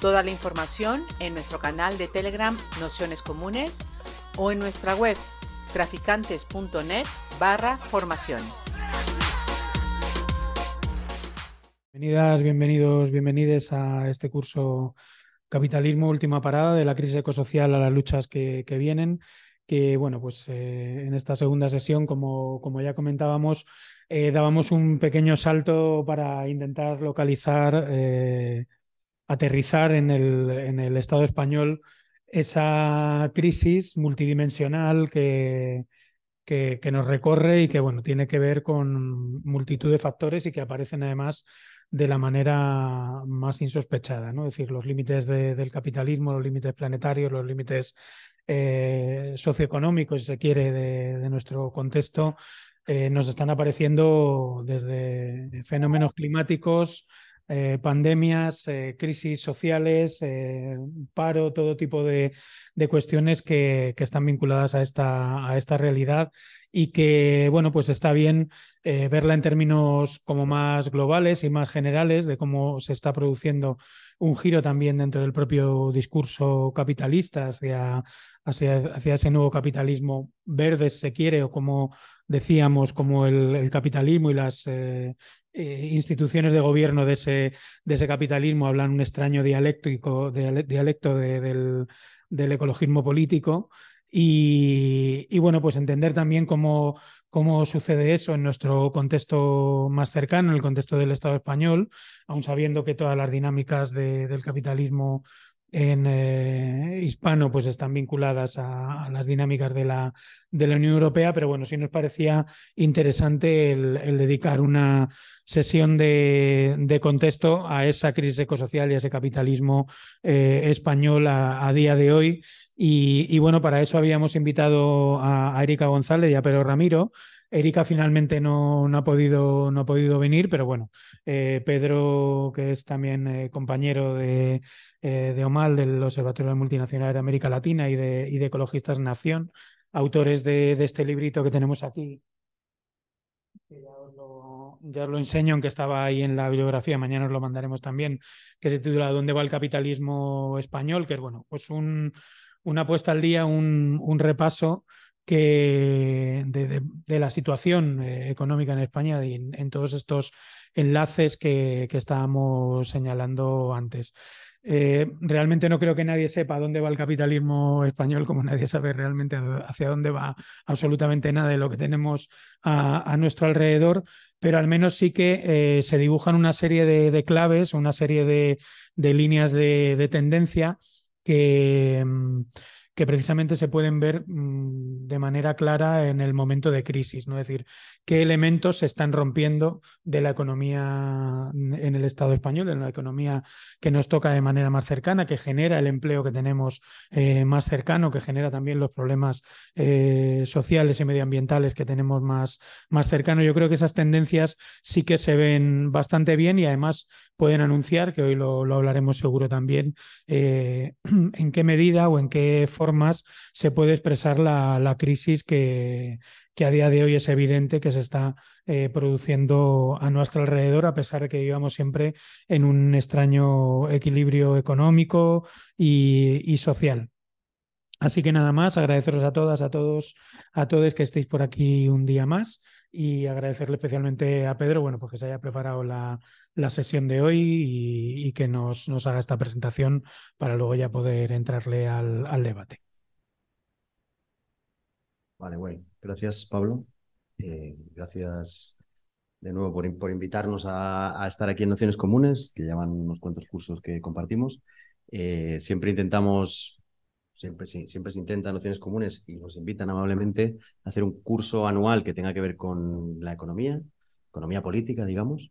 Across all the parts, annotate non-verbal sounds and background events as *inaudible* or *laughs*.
Toda la información en nuestro canal de Telegram Nociones Comunes o en nuestra web traficantes.net barra formación. Bienvenidas, bienvenidos, bienvenides a este curso Capitalismo, última parada de la crisis ecosocial a las luchas que, vienen. Que bueno, pues eh, en esta segunda sesión, como, como ya comentábamos, eh, dábamos un pequeño salto para intentar localizar eh, aterrizar en el, en el Estado español esa crisis multidimensional que, que, nos recorre y que bueno, tiene que ver con multitud de factores y que aparecen además de la manera más insospechada, ¿no? Es decir, los límites de, del capitalismo, los límites planetarios, los límites eh, socioeconómicos, si se quiere, de, de nuestro contexto, eh, nos están apareciendo desde fenómenos climáticos, eh, pandemias, eh, crisis sociales, eh, paro, todo tipo de, de cuestiones que, que, están vinculadas a esta, a esta realidad y que, bueno, pues está bien verla en términos como más globales y más generales de cómo se está produciendo un giro también dentro del propio discurso capitalista hacia, hacia, hacia ese nuevo capitalismo verde, si se quiere, o como decíamos, como el, capitalismo y las eh, eh, instituciones de gobierno de ese, capitalismo hablan un extraño dialéctico, dialecto de, del, ecologismo político. Y, bueno, pues entender también cómo, sucede eso en nuestro contexto más cercano, en el contexto del Estado español, aun sabiendo que todas las dinámicas de, del capitalismo en eh, hispano pues están vinculadas a, las dinámicas de la, de la Unión Europea, pero bueno, sí nos parecía interesante el, dedicar una sesión de, de, contexto a esa crisis ecosocial y a ese capitalismo eh, español a, día de hoy. Y, bueno, para eso habíamos invitado a, Erika González y a Pedro Ramiro, Erika finalmente no, no, ha, podido, no ha podido venir, pero bueno, eh, Pedro, que es también compañero de, eh, de, OMAL, del Observatorio Multinacional de América Latina y de, y de Ecologistas Nación, autores de, de, este librito que tenemos aquí. Ya os, lo, ya os lo enseño, aunque estaba ahí en la bibliografía, mañana os lo mandaremos también, que se titula ¿Dónde va el capitalismo español? Que es bueno, pues un, una puesta al día, un, un repaso que de, de, de la situación eh, económica en España y en, en todos estos enlaces que, que estábamos señalando antes. Eh, realmente no creo que nadie sepa dónde va el capitalismo español, como nadie sabe realmente hacia dónde va absolutamente nada de lo que tenemos a, nuestro alrededor, pero al menos sí que eh, se dibujan una serie de, claves, una serie de, líneas de, tendencia que. Mmm, que precisamente se pueden ver mmm, de manera clara en el momento de crisis, ¿no? Es decir, qué elementos se están rompiendo de la economía en el Estado español, en la economía que nos toca de manera más cercana, que genera el empleo que tenemos eh, más cercano, que genera también los problemas eh, sociales y medioambientales que tenemos más, más cercano. Yo creo que esas tendencias sí que se ven bastante bien y además pueden anunciar, que hoy lo, lo hablaremos seguro también, eh, *clears throat* en qué medida o en qué formas se puede expresar la, crisis que, que, a día de hoy es evidente que se está eh, produciendo a nuestro alrededor, a pesar de que vivamos siempre en un extraño equilibrio económico y, y social. Así que nada más, agradeceros a todas, a todos, a todos que estéis por aquí un día más y agradecerle especialmente a Pedro, bueno, pues que se haya preparado la, la sesión de hoy y, que nos, nos, haga esta presentación para luego ya poder entrarle al, al debate. Vale, bueno, gracias Pablo. Eh, gracias de nuevo por, por invitarnos a, a, estar aquí en Nociones Comunes, que llevan unos cuantos cursos que compartimos. Eh, siempre intentamos, siempre, siempre se intentan nociones comunes y nos invitan amablemente a hacer un curso anual que tenga que ver con la economía, economía política, digamos.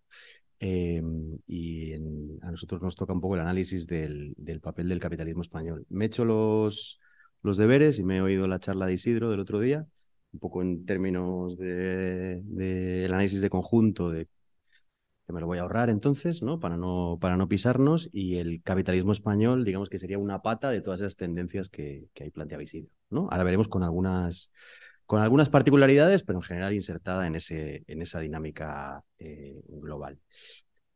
eh, y a nosotros nos toca un poco el análisis del, papel del capitalismo español. Me he hecho los, los deberes y me he oído la charla de Isidro del otro día, un poco en términos del de, análisis de conjunto, de que me lo voy a ahorrar entonces, ¿no? Para, no, para no pisarnos, y el capitalismo español, digamos que sería una pata de todas esas tendencias que, que ahí planteaba Isidro. ¿no? Ahora veremos con algunas con algunas particularidades, pero en general insertada en, ese, en esa dinámica eh, global.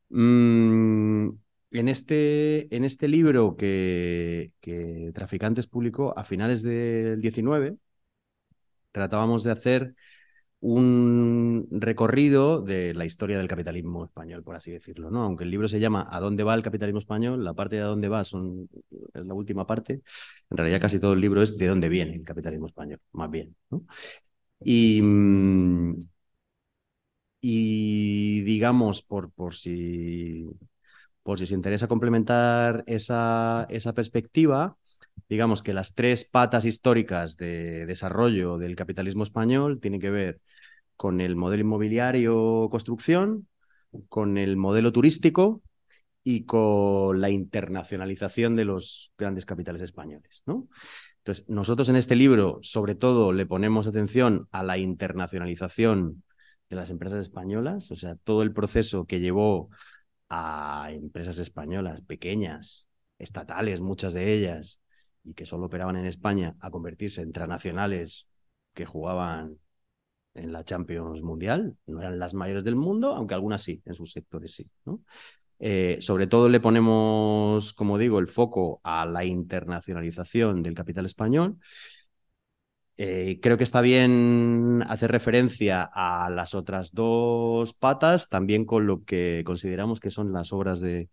Mm, en, este, en este libro que, que Traficantes publicó a finales del 19, tratábamos de hacer un recorrido de la historia del capitalismo español, por así decirlo, ¿no? Aunque el libro se llama ¿A dónde va el capitalismo español? La parte de a dónde va son, es la última parte. En realidad casi todo el libro es de dónde viene el capitalismo español, más bien. Y, mm, y digamos, por, si, por si se interesa complementar esa, esa perspectiva, digamos que las tres patas históricas de desarrollo del capitalismo español tienen que ver con el modelo inmobiliario construcción, con el modelo turístico y con la internacionalización de los grandes capitales españoles. ¿no? Entonces, nosotros en este libro, sobre todo, le ponemos atención a la internacionalización de las empresas españolas, o sea, todo el proceso que llevó a empresas españolas pequeñas, estatales, muchas de ellas, y que solo operaban en España, a convertirse en transnacionales que jugaban en la Champions Mundial. No eran las mayores del mundo, aunque algunas sí, en sus sectores sí. ¿no? Eh, sobre todo le ponemos, como digo, el foco a la internacionalización del capital español. Eh, creo que está bien hacer referencia a las otras dos patas, también con lo que consideramos que son las obras de,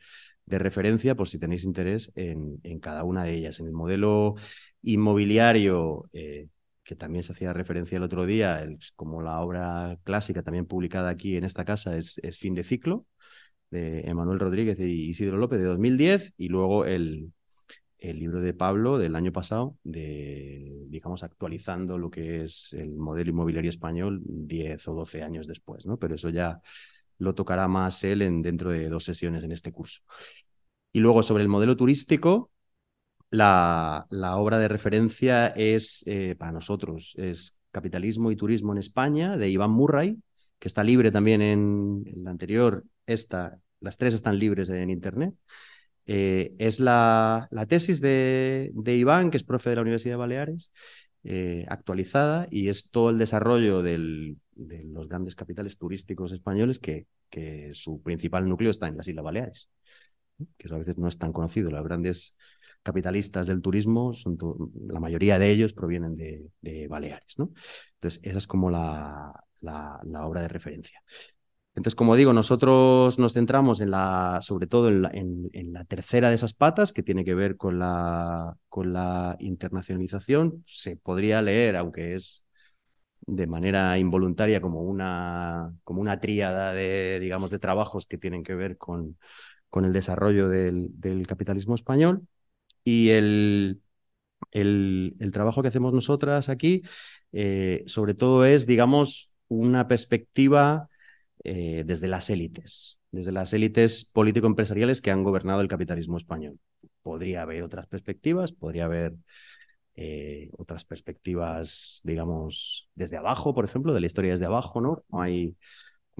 referencia, por si tenéis interés en, en, cada una de ellas. En el modelo inmobiliario, eh, que también se hacía referencia el otro día, como la obra clásica también publicada aquí en esta casa es, Fin de Ciclo, de Emanuel Rodríguez y Isidro López de 2010, y luego el, el libro de Pablo del año pasado, de, digamos, actualizando lo que es el modelo inmobiliario español 10 o 12 años después, ¿no? Pero eso ya lo tocará más él en, dentro de dos sesiones en este curso. Y luego sobre el modelo turístico, la, obra de referencia es, eh, para nosotros, es Capitalismo y Turismo en España, de Iván Murray, que está libre también en, la anterior, esta, las tres están libres en Internet. Eh, es la, la tesis de, de, Iván, que es profe de la Universidad de Baleares, eh, actualizada, y es todo el desarrollo de los grandes capitales turísticos españoles, que, que su principal núcleo está en las Islas Baleares, que a veces no es tan conocido. Las grandes capitalistas del turismo, la mayoría de ellos provienen de, Baleares. Entonces, esa es como la, obra de referencia. Entonces, como digo, nosotros nos centramos en la, sobre todo en la, tercera de esas patas, que tiene que ver con la, con internacionalización. Se podría leer, aunque es de manera involuntaria, como una, como tríada de, trabajos que tienen que ver con, el desarrollo del capitalismo español. Y el, el, trabajo que hacemos nosotras aquí, eh, sobre todo es, digamos, una perspectiva eh, desde las élites, desde las élites político-empresariales que han gobernado el capitalismo español. Podría haber otras perspectivas, podría haber eh, otras perspectivas, digamos, desde abajo, por ejemplo, de la historia desde abajo, ¿no? hay,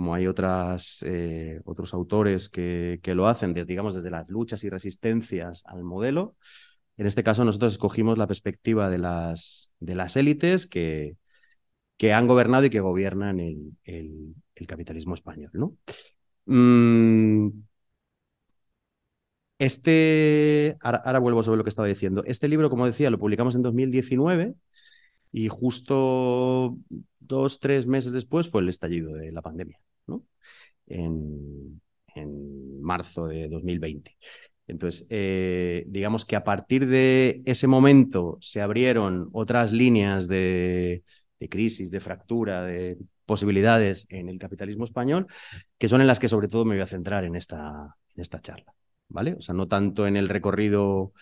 como hay otras, eh, otros autores que, que, lo hacen, desde, digamos, desde las luchas y resistencias al modelo. En este caso, nosotros escogimos la perspectiva de las, de las élites que, que han gobernado y que gobiernan el, el, capitalismo español. ¿no? Mm, este, ahora, ahora, vuelvo sobre lo que estaba diciendo. Este libro, como decía, lo publicamos en 2019 y justo dos, tres meses después fue el estallido de la pandemia en, marzo de 2020. Entonces, eh, digamos que a partir de ese momento se abrieron otras líneas de, crisis, de fractura, de posibilidades en el capitalismo español, que son en las que sobre todo me voy a centrar en esta, en esta charla. ¿Vale? O sea, no tanto en el recorrido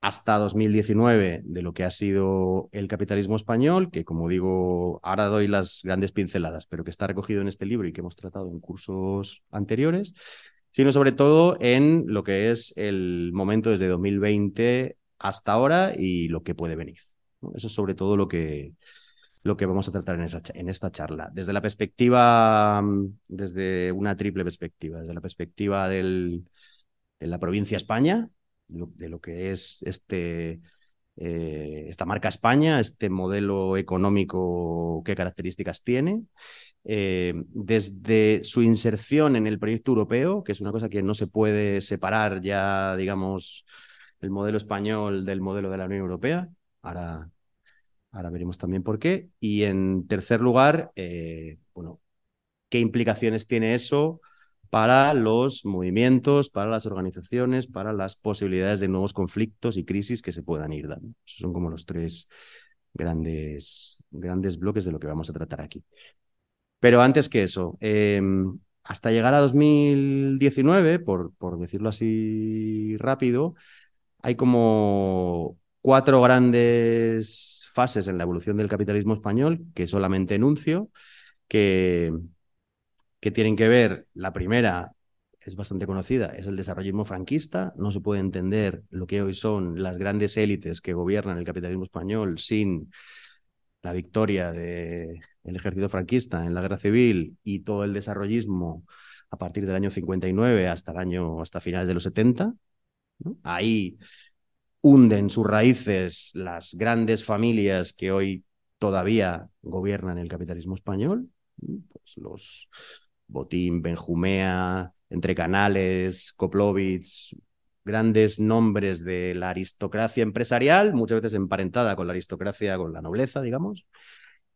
hasta 2019 de lo que ha sido el capitalismo español, que como digo, ahora doy las grandes pinceladas, pero que está recogido en este libro y que hemos tratado en cursos anteriores, sino sobre todo en lo que es el momento desde 2020 hasta ahora y lo que puede venir. Eso es sobre todo lo que, lo que vamos a tratar en, en esta charla. Desde la perspectiva, desde una triple perspectiva, desde la perspectiva del, de la provincia España, de lo que es este, eh, esta marca España, este modelo económico, qué características tiene, eh, desde su inserción en el proyecto europeo, que es una cosa que no se puede separar ya, digamos, el modelo español del modelo de la Unión Europea. Ahora, ahora veremos también por qué. Y en tercer lugar, eh, bueno, ¿qué implicaciones tiene eso para los movimientos, para las organizaciones, para las posibilidades de nuevos conflictos y crisis que se puedan ir dando. Esos son como los tres grandes, grandes bloques de lo que vamos a tratar aquí. Pero antes que eso, em, hasta llegar a 2019, por, por decirlo así rápido, hay como cuatro grandes fases en la evolución del capitalismo español que solamente enuncio, que, que tienen que ver, la primera es bastante conocida, es el desarrollismo franquista. No se puede entender lo que hoy son las grandes élites que gobiernan el capitalismo español sin la victoria del ejército franquista en la guerra civil y todo el desarrollismo a partir del año 59 hasta el año hasta finales de los 70. Ahí hunden sus raíces las grandes familias que hoy todavía gobiernan el capitalismo español, pues los Botín, Benjumea, Entre Canales, Koplovitz, grandes nombres de la aristocracia empresarial, muchas veces emparentada con la aristocracia, con la nobleza, digamos,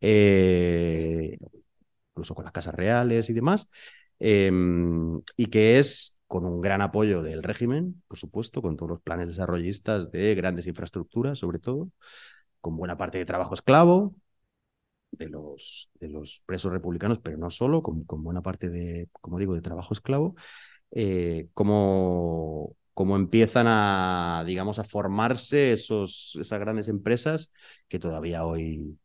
eh, incluso con las casas reales y demás, em, y que es con un gran apoyo del régimen, por supuesto, con todos los planes desarrollistas de grandes infraestructuras, sobre todo, con buena parte de trabajo esclavo, de los, de los presos republicanos, pero no solo, con, buena parte de, como digo, de trabajo esclavo, eh, como, empiezan a, digamos, a formarse esos, esas grandes empresas que todavía hoy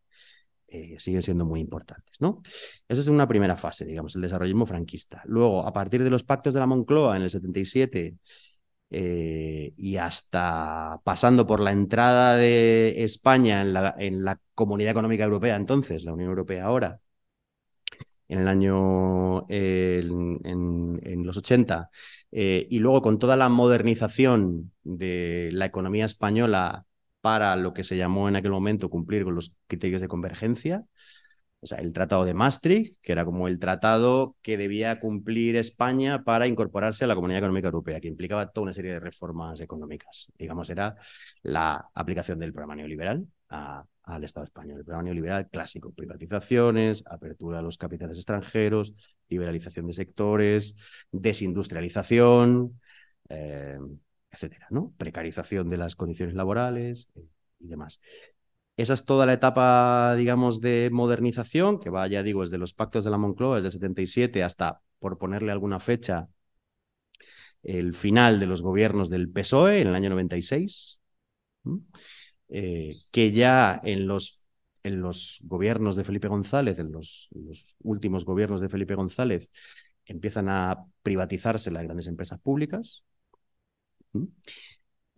eh, siguen siendo muy importantes, ¿no? Esa es una primera fase, digamos, el desarrollismo franquista. Luego, a partir de los pactos de la Moncloa en el 77 eh, y hasta pasando por la entrada de España en la, en la Comunidad Económica Europea, entonces, la Unión Europea ahora, en el año, en, los 80, eh, y luego con toda la modernización de la economía española para lo que se llamó en aquel momento cumplir con los criterios de convergencia, o sea, el Tratado de Maastricht, que era como el tratado que debía cumplir España para incorporarse a la Comunidad Económica Europea, que implicaba toda una serie de reformas económicas. Digamos, era la aplicación del programa neoliberal al Estado español. El programa neoliberal clásico, privatizaciones, apertura a los capitales extranjeros, liberalización de sectores, desindustrialización, eh, etcétera, ¿no? Precarización de las condiciones laborales eh, y demás. Esa es toda la etapa, digamos, de modernización, que va, ya digo, desde los pactos de la Moncloa, desde el 77 hasta, por ponerle alguna fecha, el final de los gobiernos del PSOE en el año 96, eh, que ya en los, en los gobiernos de Felipe González, en los, los últimos gobiernos de Felipe González, empiezan a privatizarse las grandes empresas públicas.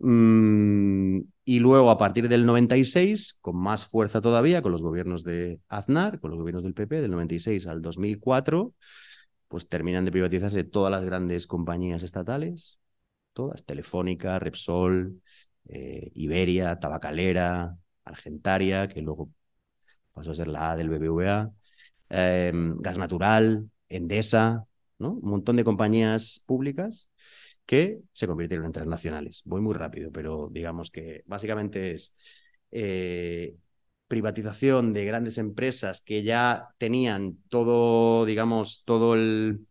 Mm, y luego, a partir del 96, con más fuerza todavía, con los gobiernos de Aznar, con los gobiernos del PP, del 96 al 2004, pues terminan de privatizarse todas las grandes compañías estatales, todas, Telefónica, Repsol, eh, Iberia, Tabacalera, Argentaria, que luego pasó a ser la A del BBVA, em, Gas Natural, Endesa, ¿no? Un montón de compañías públicas que se convirtieron en transnacionales. Voy muy rápido, pero digamos que básicamente es eh, privatización de grandes empresas que ya tenían todo, digamos, todo el,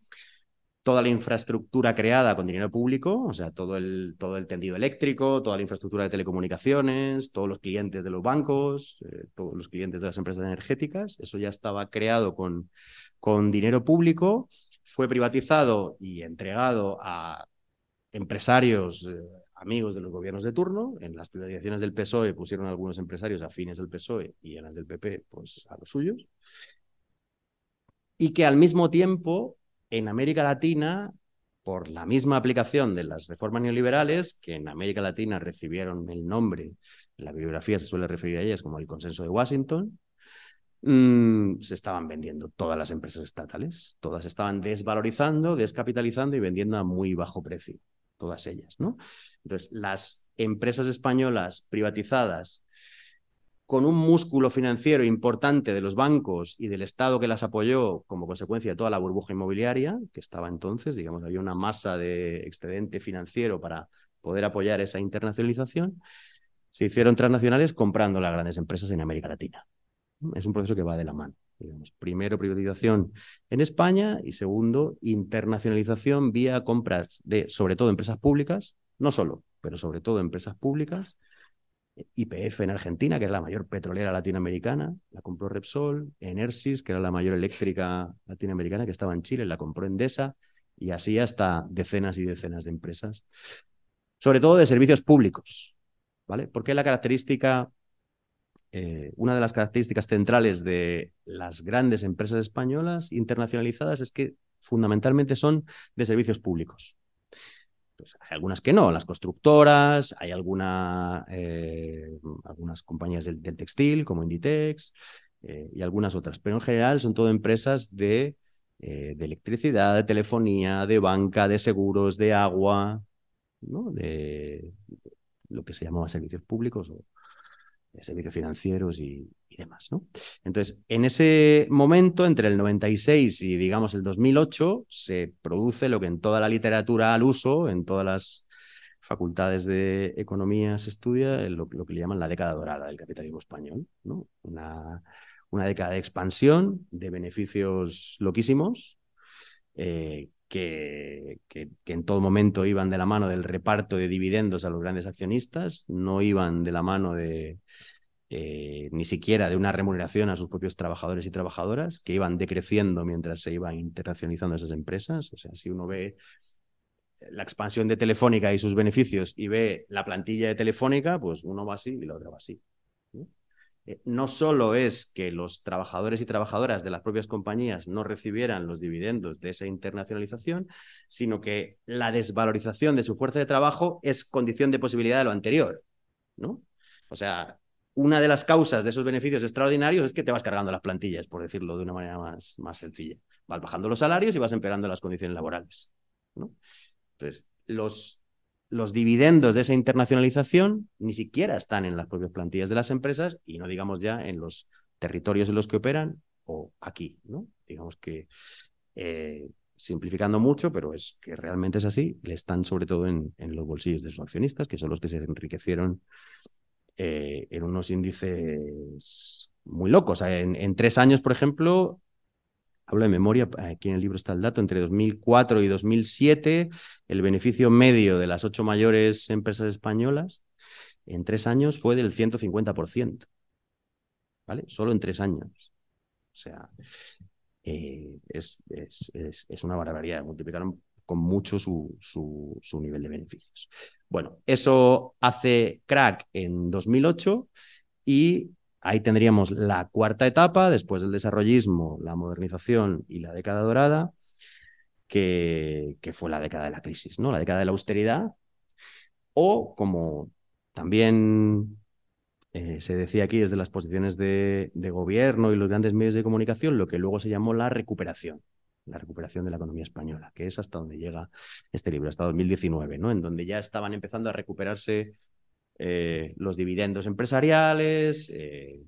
toda la infraestructura creada con dinero público, o sea, todo el, todo el tendido eléctrico, toda la infraestructura de telecomunicaciones, todos los clientes de los bancos, eh, todos los clientes de las empresas energéticas, eso ya estaba creado con, con dinero público, fue privatizado y entregado a empresarios, eh, amigos de los gobiernos de turno. En las privatizaciones del PSOE pusieron algunos empresarios afines del PSOE y en las del PP, pues a los suyos. Y que al mismo tiempo, en América Latina, por la misma aplicación de las reformas neoliberales, que en América Latina recibieron el nombre, la bibliografía se suele referir a ellas como el consenso de Washington, mm, se estaban vendiendo todas las empresas estatales, todas estaban desvalorizando, descapitalizando y vendiendo a muy bajo precio, todas ellas, ¿no? Entonces, las empresas españolas privatizadas con un músculo financiero importante de los bancos y del Estado que las apoyó como consecuencia de toda la burbuja inmobiliaria que estaba entonces, digamos, había una masa de excedente financiero para poder apoyar esa internacionalización, se hicieron transnacionales comprando las grandes empresas en América Latina. Es un proceso que va de la mano. Digamos. Primero, privatización en España y segundo, internacionalización vía compras de, sobre todo, empresas públicas, no solo, pero sobre todo empresas públicas, IPF en Argentina, que era la mayor petrolera latinoamericana, la compró Repsol, Enersis, que era la mayor eléctrica latinoamericana, que estaba en Chile, la compró Endesa, y así hasta decenas y decenas de empresas, sobre todo de servicios públicos, ¿vale? Porque la característica, eh, una de las características centrales de las grandes empresas españolas internacionalizadas es que fundamentalmente son de servicios públicos. Pues, hay algunas que no, las constructoras, hay alguna, eh, algunas compañías del, textil como Inditex eh, y algunas otras, pero en general son todo empresas de, de, electricidad, de telefonía, de banca, de seguros, de agua, ¿no? de lo que se llamaba servicios públicos o servicios financieros y, demás, ¿no? Entonces, en ese momento, entre el 96 y, digamos, el 2008, se produce lo que en toda la literatura al uso, en todas las facultades de economía se estudia, lo, que le llaman la década dorada del capitalismo español, ¿no? Una, una década de expansión, de beneficios loquísimos, eh, que, que, en todo momento iban de la mano del reparto de dividendos a los grandes accionistas, no iban de la mano de, eh, ni siquiera de una remuneración a sus propios trabajadores y trabajadoras, que iban decreciendo mientras se iban internacionalizando esas empresas. O sea, si uno ve la expansión de Telefónica y sus beneficios y ve la plantilla de Telefónica, pues uno va así y la otra va así. ¿No? Eh, no solo es que los trabajadores y trabajadoras de las propias compañías no recibieran los dividendos de esa internacionalización, sino que la desvalorización de su fuerza de trabajo es condición de posibilidad de lo anterior. ¿no? O sea, una de las causas de esos beneficios extraordinarios es que te vas cargando las plantillas, por decirlo de una manera más, más sencilla. Vas bajando los salarios y vas empeorando las condiciones laborales. ¿no? Entonces, los, los dividendos de esa internacionalización ni siquiera están en las propias plantillas de las empresas y no digamos ya en los territorios en los que operan o aquí. ¿no? Digamos que, eh, simplificando mucho, pero es que realmente es así, le están sobre todo en, en los bolsillos de sus accionistas, que son los que se enriquecieron eh, en unos índices muy locos. En, tres años, por ejemplo, hablo de memoria, aquí en el libro está el dato, entre 2004 y 2007, el beneficio medio de las ocho mayores empresas españolas en tres años fue del 150%. ¿Vale? Solo en tres años. O sea, eh, es, una barbaridad. Multiplicaron con mucho su, su, nivel de beneficios. Bueno, eso hace crack en 2008 y ahí tendríamos la cuarta etapa, después del desarrollismo, la modernización y la década dorada, que, fue la década de la crisis, ¿no? La década de la austeridad, o como también eh, se decía aquí desde las posiciones de, de, gobierno y los grandes medios de comunicación, lo que luego se llamó la recuperación la recuperación de la economía española, que es hasta donde llega este libro, hasta 2019, ¿no? En donde ya estaban empezando a recuperarse eh, los dividendos empresariales, eh,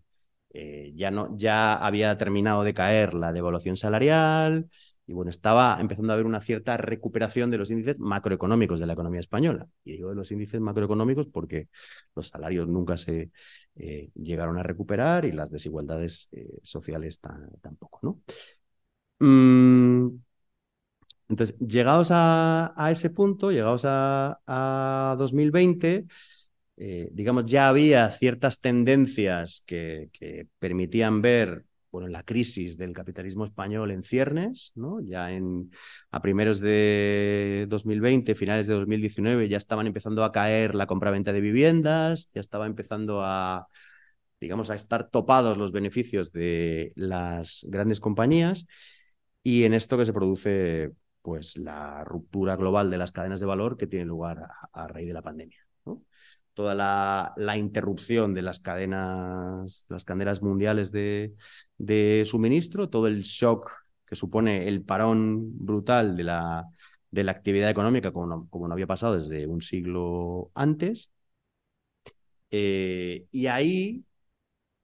eh, ya, no, ya había terminado de caer la devaluación salarial y bueno, estaba empezando a haber una cierta recuperación de los índices macroeconómicos de la economía española. Y digo de los índices macroeconómicos porque los salarios nunca se llegaron a recuperar y las desigualdades sociales tampoco, ¿no? Mm, entonces, llegados a, ese punto, llegados a, 2020, eh, digamos, ya había ciertas tendencias que, permitían ver bueno, la crisis del capitalismo español en ciernes, ¿no? Ya en, a primeros de 2020, finales de 2019, ya estaban empezando a caer la compra-venta de viviendas, ya estaba empezando a, digamos, a estar topados los beneficios de las grandes compañías y en esto que se produce pues la ruptura global de las cadenas de valor que tiene lugar a, raíz de la pandemia. Toda la, la, interrupción de las cadenas, las cadenas mundiales de, de, suministro, todo el shock que supone el parón brutal de la, de la actividad económica, como no, como no, había pasado desde un siglo antes. Eh, y ahí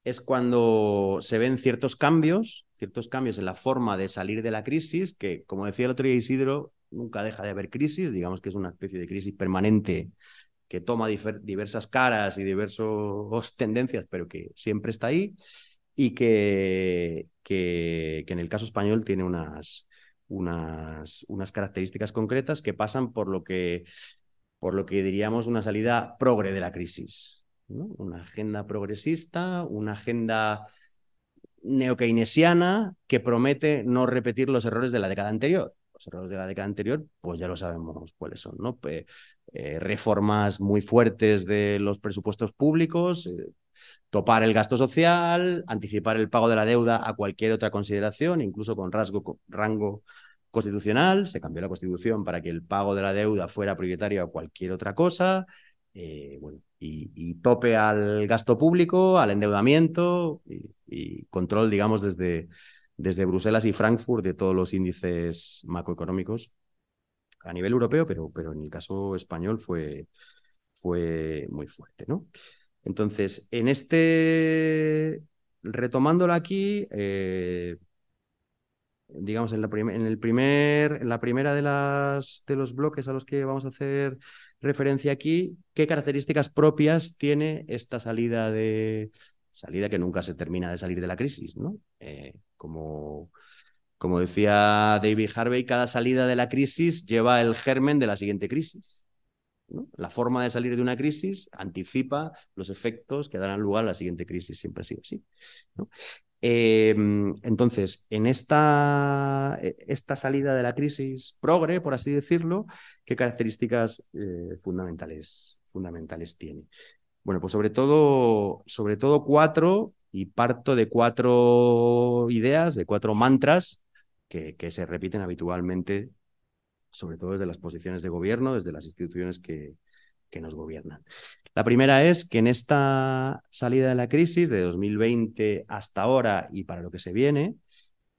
es cuando se ven ciertos cambios, ciertos cambios en la forma de salir de la crisis, que como decía el otro día Isidro, nunca deja de haber crisis, digamos que es una especie de crisis permanente que toma diversas caras y diversas tendencias, pero que siempre está ahí y que, que, en el caso español tiene unas, unas, unas, características concretas que pasan por lo que, por lo que diríamos una salida progre de la crisis. Una agenda progresista, una agenda neokeynesiana que promete no repetir los errores de la década anterior los errores de la década anterior, pues ya lo sabemos cuáles son, ¿no? Eh, reformas muy fuertes de los presupuestos públicos, eh, topar el gasto social, anticipar el pago de la deuda a cualquier otra consideración, incluso con rasgo, rango constitucional. Se cambió la constitución para que el pago de la deuda fuera prioritario a cualquier otra cosa. Eh, bueno, y, tope al gasto público, al endeudamiento y control, digamos, desde, desde Bruselas y Frankfurt de todos los índices macroeconómicos a nivel europeo, pero, pero en el caso español fue, fue muy fuerte, ¿no? Entonces, en este, retomándolo aquí, eh, digamos, en, la en, el primer, la primera de, las, de los bloques a los que vamos a hacer referencia aquí, ¿qué características propias tiene esta salida de, salida que nunca se termina de salir de la crisis, ¿no? Eh, como, como decía David Harvey, cada salida de la crisis lleva el germen de la siguiente crisis. La forma de salir de una crisis anticipa los efectos que darán lugar a la siguiente crisis, siempre ha sido así. Eh, entonces, en esta, esta, salida de la crisis progre, por así decirlo, ¿qué características eh, fundamentales, fundamentales tiene? Bueno, pues sobre todo, sobre todo cuatro, y parto de cuatro ideas, de cuatro mantras que, se repiten habitualmente, sobre todo desde las posiciones de gobierno, desde las instituciones que, que nos gobiernan. La primera es que en esta salida de la crisis de 2020 hasta ahora y para lo que se viene,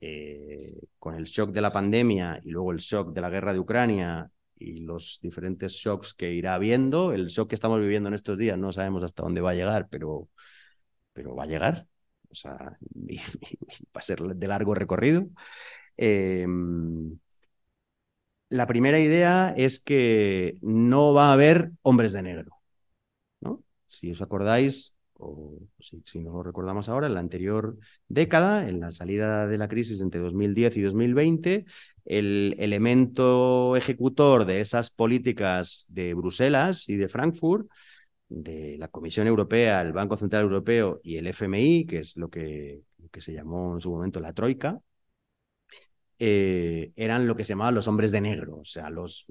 eh, con el shock de la pandemia y luego el shock de la guerra de Ucrania y los diferentes shocks que irá habiendo. El shock que estamos viviendo en estos días no sabemos hasta dónde va a llegar, pero, pero va a llegar. O sea, va a ser de largo recorrido. Eh, la primera idea es que no va a haber hombres de negro. ¿no? Si os acordáis, o si, si, no lo recordamos ahora, en la anterior década, en la salida de la crisis entre 2010 y 2020, el elemento ejecutor de esas políticas de Bruselas y de Frankfurt, de la Comisión Europea, el Banco Central Europeo y el FMI, que es lo que, se llamó en su momento la Troika, eh, eran lo que se llamaban los hombres de negro, o sea, los,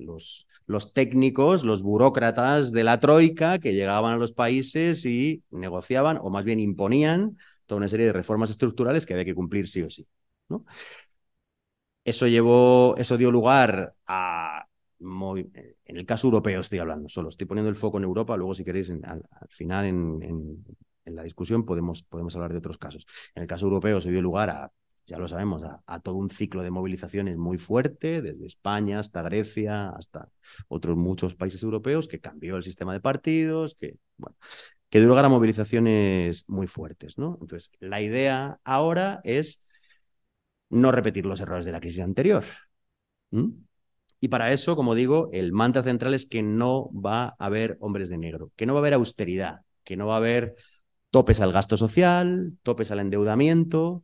técnicos, los burócratas de la Troika que llegaban a los países y negociaban, o más bien imponían, toda una serie de reformas estructurales que había que cumplir sí o sí. Eso llevó, eso dio lugar a muy, en el caso europeo estoy hablando, solo estoy poniendo el foco en Europa, luego si queréis al, al, final en, la discusión podemos, podemos hablar de otros casos. En el caso europeo se dio lugar a, ya lo sabemos, a, todo un ciclo de movilizaciones muy fuerte, desde España hasta Grecia, hasta otros muchos países europeos, que cambió el sistema de partidos, que, que dio lugar a movilizaciones muy fuertes, ¿no? Entonces, la idea ahora es no repetir los errores de la crisis anterior. Y para eso, como digo, el mantra central es que no va a haber hombres de negro, que no va a haber austeridad, que no va a haber topes al gasto social, topes al endeudamiento,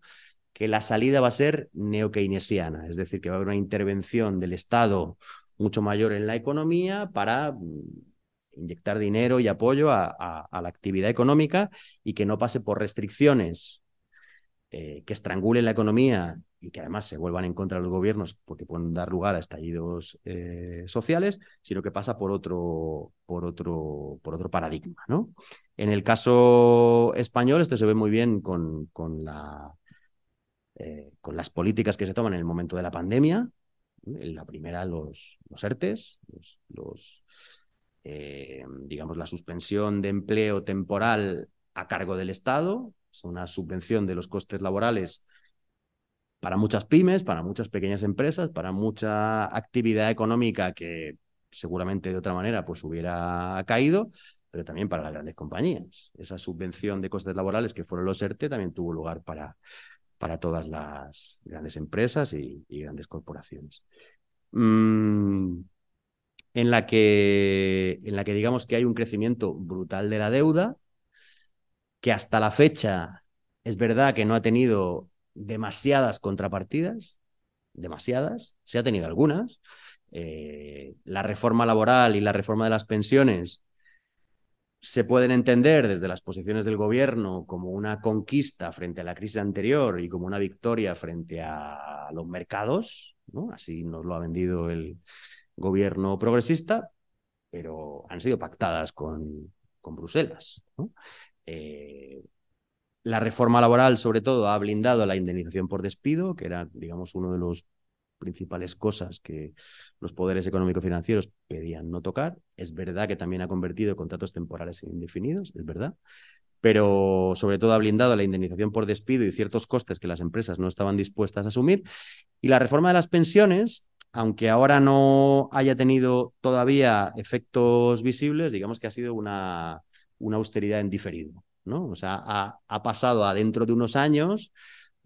que la salida va a ser neokeynesiana, es decir, que va a haber una intervención del Estado mucho mayor en la economía para mm, inyectar dinero y apoyo a, la actividad económica y que no pase por restricciones eh, que estrangulen la economía y que además se vuelvan en contra de los gobiernos porque pueden dar lugar a estallidos eh, sociales, sino que pasa por otro, por otro, por otro paradigma. ¿no? En el caso español, esto se ve muy bien con, con, la, eh, con las políticas que se toman en el momento de la pandemia. En la primera, los, los ERTES, los, los digamos, la suspensión de empleo temporal a cargo del Estado, es una subvención de los costes laborales para muchas pymes, para muchas pequeñas empresas, para mucha actividad económica que seguramente de otra manera pues hubiera caído, pero también para las grandes compañías. Esa subvención de costes laborales que fueron los ERTE también tuvo lugar para, para todas las grandes empresas y, grandes corporaciones. Mm, en, la que, en la que digamos que hay un crecimiento brutal de la deuda, que hasta la fecha es verdad que no ha tenido demasiadas contrapartidas, demasiadas, se ha tenido algunas. Eh, la reforma laboral y la reforma de las pensiones se pueden entender desde las posiciones del gobierno como una conquista frente a la crisis anterior y como una victoria frente a los mercados. Así nos lo ha vendido el gobierno progresista, pero han sido pactadas con, con Bruselas. Eh, la reforma laboral, sobre todo, ha blindado la indemnización por despido, que era, digamos, uno de los principales cosas que los poderes económico-financieros pedían no tocar. Es verdad que también ha convertido contratos temporales en indefinidos, es verdad, pero sobre todo ha blindado la indemnización por despido y ciertos costes que las empresas no estaban dispuestas a asumir. Y la reforma de las pensiones, aunque ahora no haya tenido todavía efectos visibles, digamos que ha sido una, una austeridad en diferido. ¿No? O sea, ha, pasado a dentro de unos años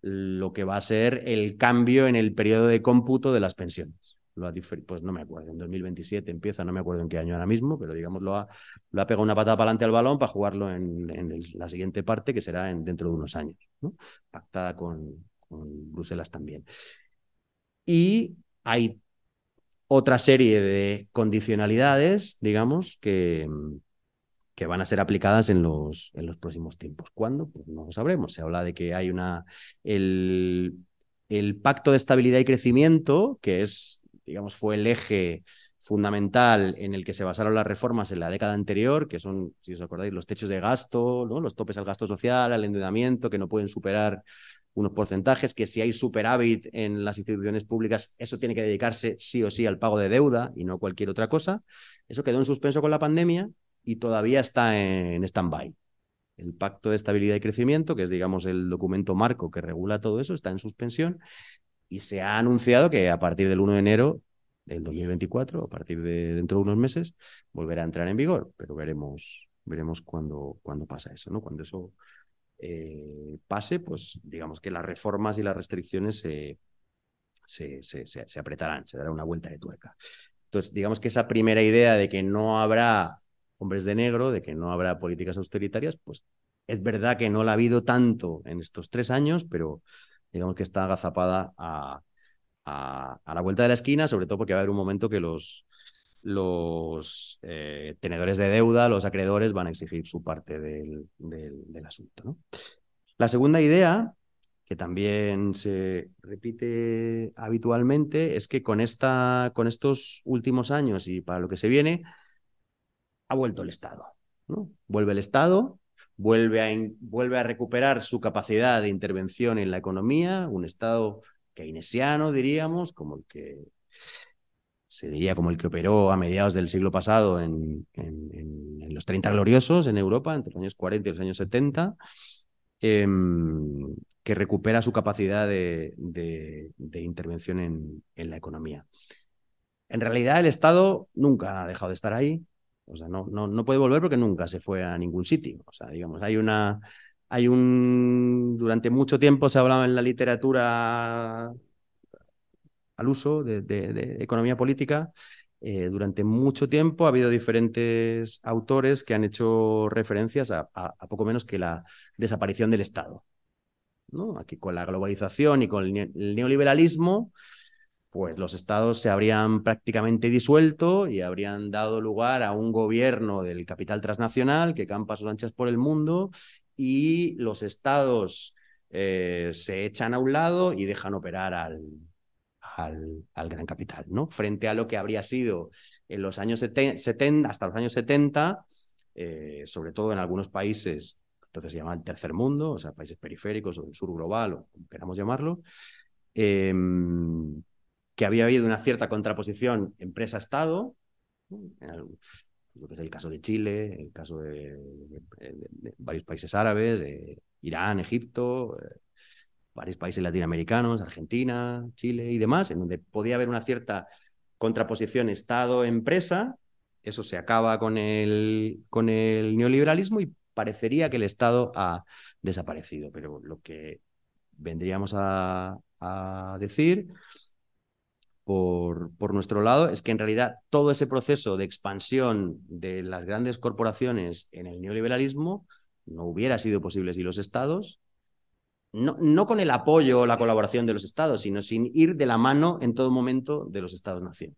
lo que va a ser el cambio en el periodo de cómputo de las pensiones. Lo ha pues no me acuerdo, en 2027 empieza, no me acuerdo en qué año ahora mismo, pero digamos lo ha, pegado una patada para adelante al balón para jugarlo en, la siguiente parte, que será en, dentro de unos años, pactada con Bruselas también. Y hay otra serie de condicionalidades, digamos, que, que van a ser aplicadas en los, en los próximos tiempos. ¿Cuándo? Pues no lo sabremos. Se habla de que hay una. El, pacto de estabilidad y crecimiento, que es, digamos, fue el eje fundamental en el que se basaron las reformas en la década anterior, que son, si os acordáis, los techos de gasto, los topes al gasto social, al endeudamiento, que no pueden superar unos porcentajes, que si hay superávit en las instituciones públicas, eso tiene que dedicarse sí o sí al pago de deuda y no cualquier otra cosa. Eso quedó en suspenso con la pandemia y todavía está en stand-by. El Pacto de Estabilidad y Crecimiento, que es, digamos, el documento marco que regula todo eso, está en suspensión y se ha anunciado que a partir del 1 de enero del 2024, a partir de dentro de unos meses, volverá a entrar en vigor, pero veremos, veremos cuándo, cuándo pasa eso, ¿no? Cuando eso eh, pase, pues digamos que las reformas y las restricciones se, se, se, se apretarán, se dará una vuelta de tuerca. Entonces, digamos que esa primera idea de que no habrá hombres de negro, de que no habrá políticas austeritarias, pues es verdad que no la ha habido tanto en estos tres años, pero digamos que está agazapada a, a, la vuelta de la esquina, sobre todo porque va a haber un momento que los, los eh, tenedores de deuda, los acreedores, van a exigir su parte del, del, asunto. ¿no? La segunda idea, que también se repite habitualmente, es que con, esta, con estos últimos años y para lo que se viene, ha vuelto el Estado. ¿no? Vuelve el Estado, vuelve a, recuperar su capacidad de intervención en la economía, un Estado keynesiano, diríamos, como el que se diría como el que operó a mediados del siglo pasado en, los 30 gloriosos en Europa, entre los años 40 y los años 70, em, que recupera su capacidad de intervención en, la economía. En realidad, el Estado nunca ha dejado de estar ahí, o sea, no, no, no puede volver porque nunca se fue a ningún sitio. O sea, digamos, hay una. Hay un. Durante mucho tiempo se hablaba en la literatura al uso de, economía política. Eh, durante mucho tiempo ha habido diferentes autores que han hecho referencias a, poco menos que la desaparición del Estado. ¿no? Aquí con la globalización y con el neoliberalismo pues los estados se habrían prácticamente disuelto y habrían dado lugar a un gobierno del capital transnacional que campa sus anchas por el mundo y los estados eh, se echan a un lado y dejan operar al, al, gran capital, ¿no? Frente a lo que habría sido en los años 70, hasta los años 70, eh, sobre todo en algunos países, entonces se llama el tercer mundo, o sea, países periféricos o el sur global, o como queramos llamarlo, eh, que había habido una cierta contraposición empresa-estado, el caso de Chile, el caso de, varios países árabes, Irán, Egipto, eh, varios países latinoamericanos, Argentina, Chile y demás, en donde podía haber una cierta contraposición Estado-empresa. Eso se acaba con el, con el neoliberalismo y parecería que el Estado ha desaparecido. Pero lo que vendríamos a decir por, nuestro lado es que en realidad todo ese proceso de expansión de las grandes corporaciones en el neoliberalismo no hubiera sido posible si los estados, no, no con el apoyo o la colaboración de los estados, sino sin ir de la mano en todo momento de los estados-nación.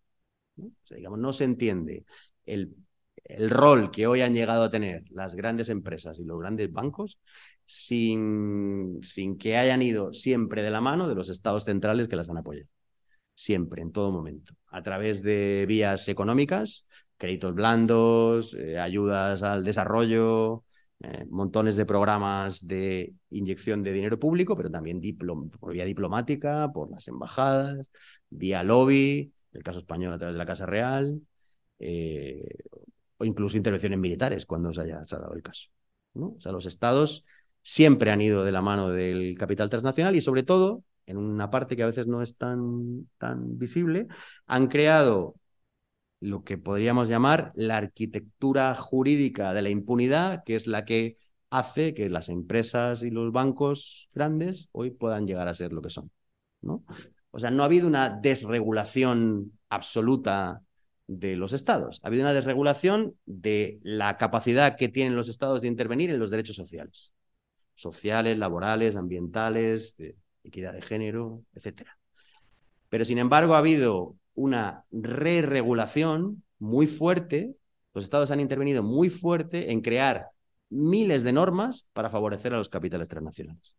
¿no? Digamos, no se entiende el, el rol que hoy han llegado a tener las grandes empresas y los grandes bancos sin, sin que hayan ido siempre de la mano de los estados centrales que las han apoyado siempre, en todo momento, a través de vías económicas, créditos blandos, eh, ayudas al desarrollo, eh, montones de programas de inyección de dinero público, pero también por vía diplomática, por las embajadas, vía lobby, el caso español a través de la Casa Real, eh, o incluso intervenciones militares cuando se haya dado el caso. ¿no? O sea, los estados siempre han ido de la mano del capital transnacional y sobre todo en una parte que a veces no es tan, tan visible, han creado lo que podríamos llamar la arquitectura jurídica de la impunidad, que es la que hace que las empresas y los bancos grandes hoy puedan llegar a ser lo que son. ¿no? O sea, no ha habido una desregulación absoluta de los estados, ha habido una desregulación de la capacidad que tienen los estados de intervenir en los derechos sociales, sociales, laborales, ambientales, equidad de género, etc. Pero sin embargo ha habido una re-regulación muy fuerte, los estados han intervenido muy fuerte en crear miles de normas para favorecer a los capitales transnacionales.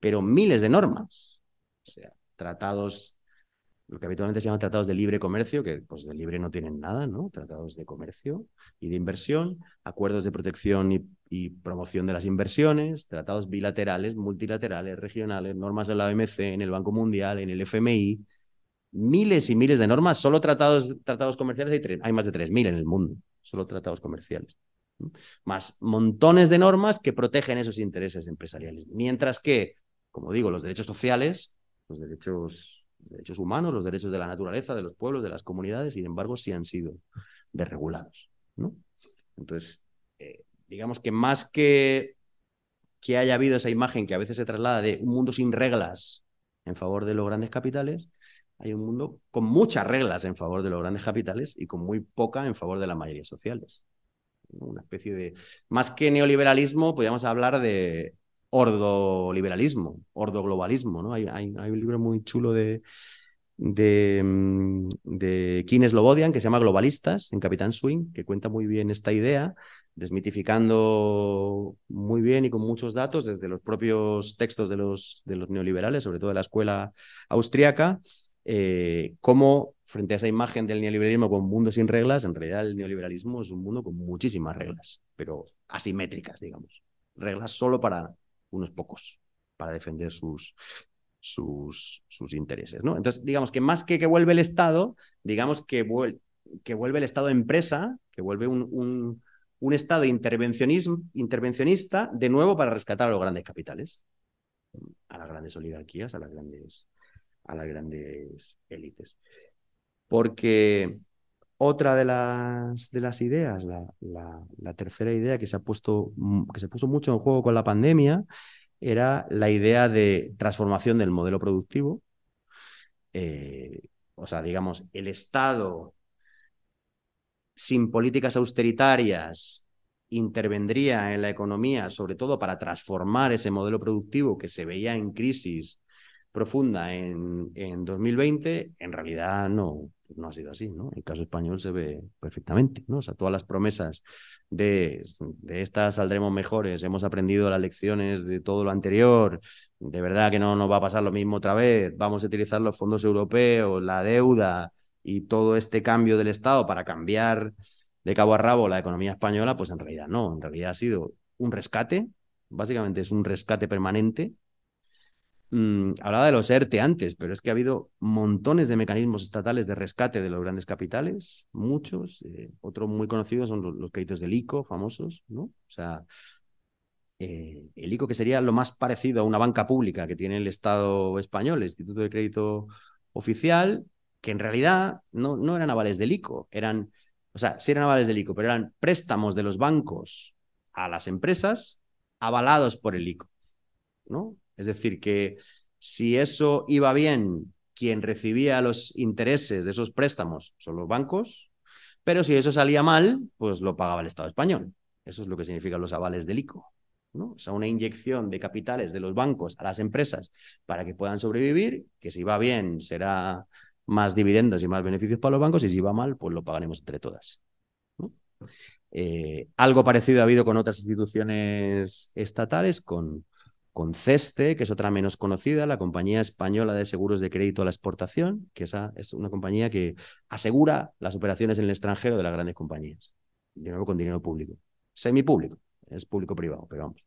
Pero miles de normas, o sea, tratados, lo que habitualmente se llaman tratados de libre comercio, que pues de libre no tienen nada, ¿no? Tratados de comercio y de inversión, acuerdos de protección y, promoción de las inversiones, tratados bilaterales, multilaterales, regionales, normas de la OMC, en el Banco Mundial, en el FMI, miles y miles de normas, solo tratados, tratados comerciales hay, hay más de 3.000 en el mundo, solo tratados comerciales. Más montones de normas que protegen esos intereses empresariales. Mientras que, como digo, los derechos sociales, los derechos, derechos humanos, los derechos de la naturaleza, de los pueblos, de las comunidades, sin embargo, sí han sido desregulados. ¿no? Entonces, eh, digamos que más que que haya habido esa imagen que a veces se traslada de un mundo sin reglas en favor de los grandes capitales, hay un mundo con muchas reglas en favor de los grandes capitales y con muy poca en favor de las mayorías sociales. Una especie de, más que neoliberalismo, podríamos hablar de ordoliberalismo, ordoglobalismo. ¿no? Hay, hay, un libro muy chulo de, de, mm, de Kines Lobodian que se llama Globalistas en Capitán Swing, que cuenta muy bien esta idea, desmitificando muy bien y con muchos datos desde los propios textos de los, de los neoliberales, sobre todo de la escuela austriaca, eh, cómo frente a esa imagen del neoliberalismo como un mundo sin reglas, en realidad el neoliberalismo es un mundo con muchísimas reglas, pero asimétricas, digamos. Reglas solo para unos pocos, para defender sus, sus, intereses. ¿no? Entonces, digamos que más que que vuelve el Estado, digamos que, vuel que vuelve el Estado empresa, que vuelve un, un, un Estado intervencionista de nuevo para rescatar a los grandes capitales, a las grandes oligarquías, a las grandes a las grandes élites. Porque otra de las, de las ideas, la, tercera idea que se, ha puesto, que se puso mucho en juego con la pandemia, era la idea de transformación del modelo productivo. Eh, o sea, digamos, el Estado sin políticas austeritarias intervendría en la economía, sobre todo para transformar ese modelo productivo que se veía en crisis profunda en, en 2020, en realidad no, no ha sido así, ¿no? El caso español se ve perfectamente, ¿no? O sea, todas las promesas de, de estas saldremos mejores, hemos aprendido las lecciones de todo lo anterior, de verdad que no nos va a pasar lo mismo otra vez, vamos a utilizar los fondos europeos, la deuda y todo este cambio del Estado para cambiar de cabo a rabo la economía española, pues en realidad no, en realidad ha sido un rescate, básicamente es un rescate permanente Mm, hablaba de los ERTE antes, pero es que ha habido montones de mecanismos estatales de rescate de los grandes capitales, muchos. Eh, otros muy conocidos son los, créditos del ICO, famosos, ¿no? O sea, eh, el ICO que sería lo más parecido a una banca pública que tiene el Estado español, el Instituto de Crédito Oficial, que en realidad no, no eran avales del ICO, eran, o sea, sí eran avales del ICO, pero eran préstamos de los bancos a las empresas avalados por el ICO, ¿no? Es decir, que si eso iba bien, quien recibía los intereses de esos préstamos son los bancos, pero si eso salía mal, pues lo pagaba el Estado español. Eso es lo que significan los avales del ICO. ¿no? O sea, una inyección de capitales de los bancos a las empresas para que puedan sobrevivir, que si va bien será más dividendos y más beneficios para los bancos, y si va mal, pues lo pagaremos entre todas. Eh, algo parecido ha habido con otras instituciones estatales, con, con CESTE, que es otra menos conocida, la Compañía Española de Seguros de Crédito a la Exportación, que esa es una compañía que asegura las operaciones en el extranjero de las grandes compañías, de nuevo con dinero público, semipúblico, es público-privado, pero vamos,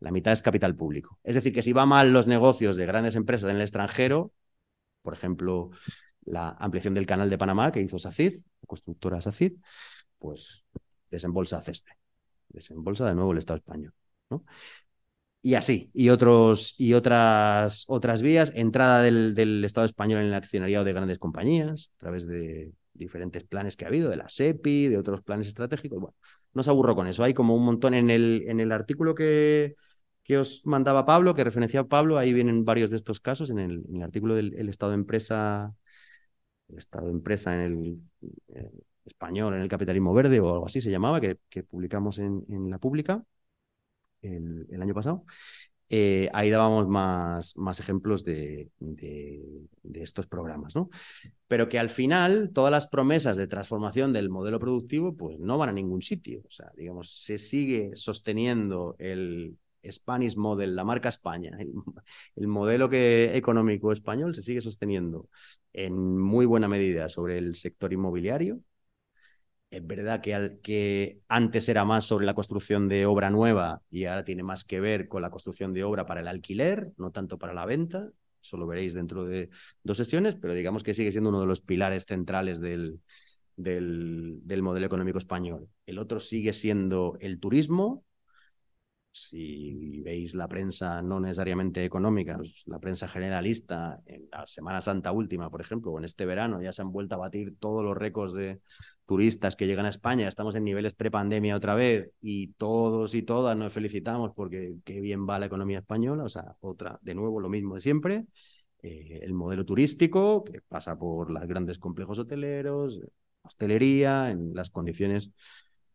la mitad es capital público. Es decir, que si va mal los negocios de grandes empresas en el extranjero, por ejemplo, la ampliación del canal de Panamá que hizo SACIR, la constructora SACIR, pues desembolsa CESTE, desembolsa de nuevo el Estado español. ¿no? Y así, y, otros, y otras, otras vías, entrada del, del, Estado español en el accionariado de grandes compañías, a través de diferentes planes que ha habido, de la SEPI, de otros planes estratégicos. Bueno, no os aburro con eso, hay como un montón en el, en el artículo que, que os mandaba Pablo, que referenciaba Pablo, ahí vienen varios de estos casos, en el, el artículo del el Estado de Empresa, el Estado Empresa en el... Eh, español en el capitalismo verde o algo así se llamaba, que, que publicamos en, en la pública el, año pasado. Eh, ahí dábamos más, más ejemplos de, de, estos programas, ¿no? Pero que al final todas las promesas de transformación del modelo productivo pues no van a ningún sitio. O sea, digamos, se sigue sosteniendo el Spanish Model, la marca España, el, el modelo que, económico español se sigue sosteniendo en muy buena medida sobre el sector inmobiliario, es verdad que, antes era más sobre la construcción de obra nueva y ahora tiene más que ver con la construcción de obra para el alquiler, no tanto para la venta. Eso lo veréis dentro de dos sesiones, pero digamos que sigue siendo uno de los pilares centrales del, del, del modelo económico español. El otro sigue siendo el turismo, si veis la prensa no necesariamente económica, la prensa generalista, en la Semana Santa última, por ejemplo, o en este verano, ya se han vuelto a batir todos los récords de turistas que llegan a España, estamos en niveles prepandemia otra vez y todos y todas nos felicitamos porque qué bien va la economía española, o sea, otra, de nuevo, lo mismo de siempre. Eh, el modelo turístico, que pasa por los grandes complejos hoteleros, hostelería, en las condiciones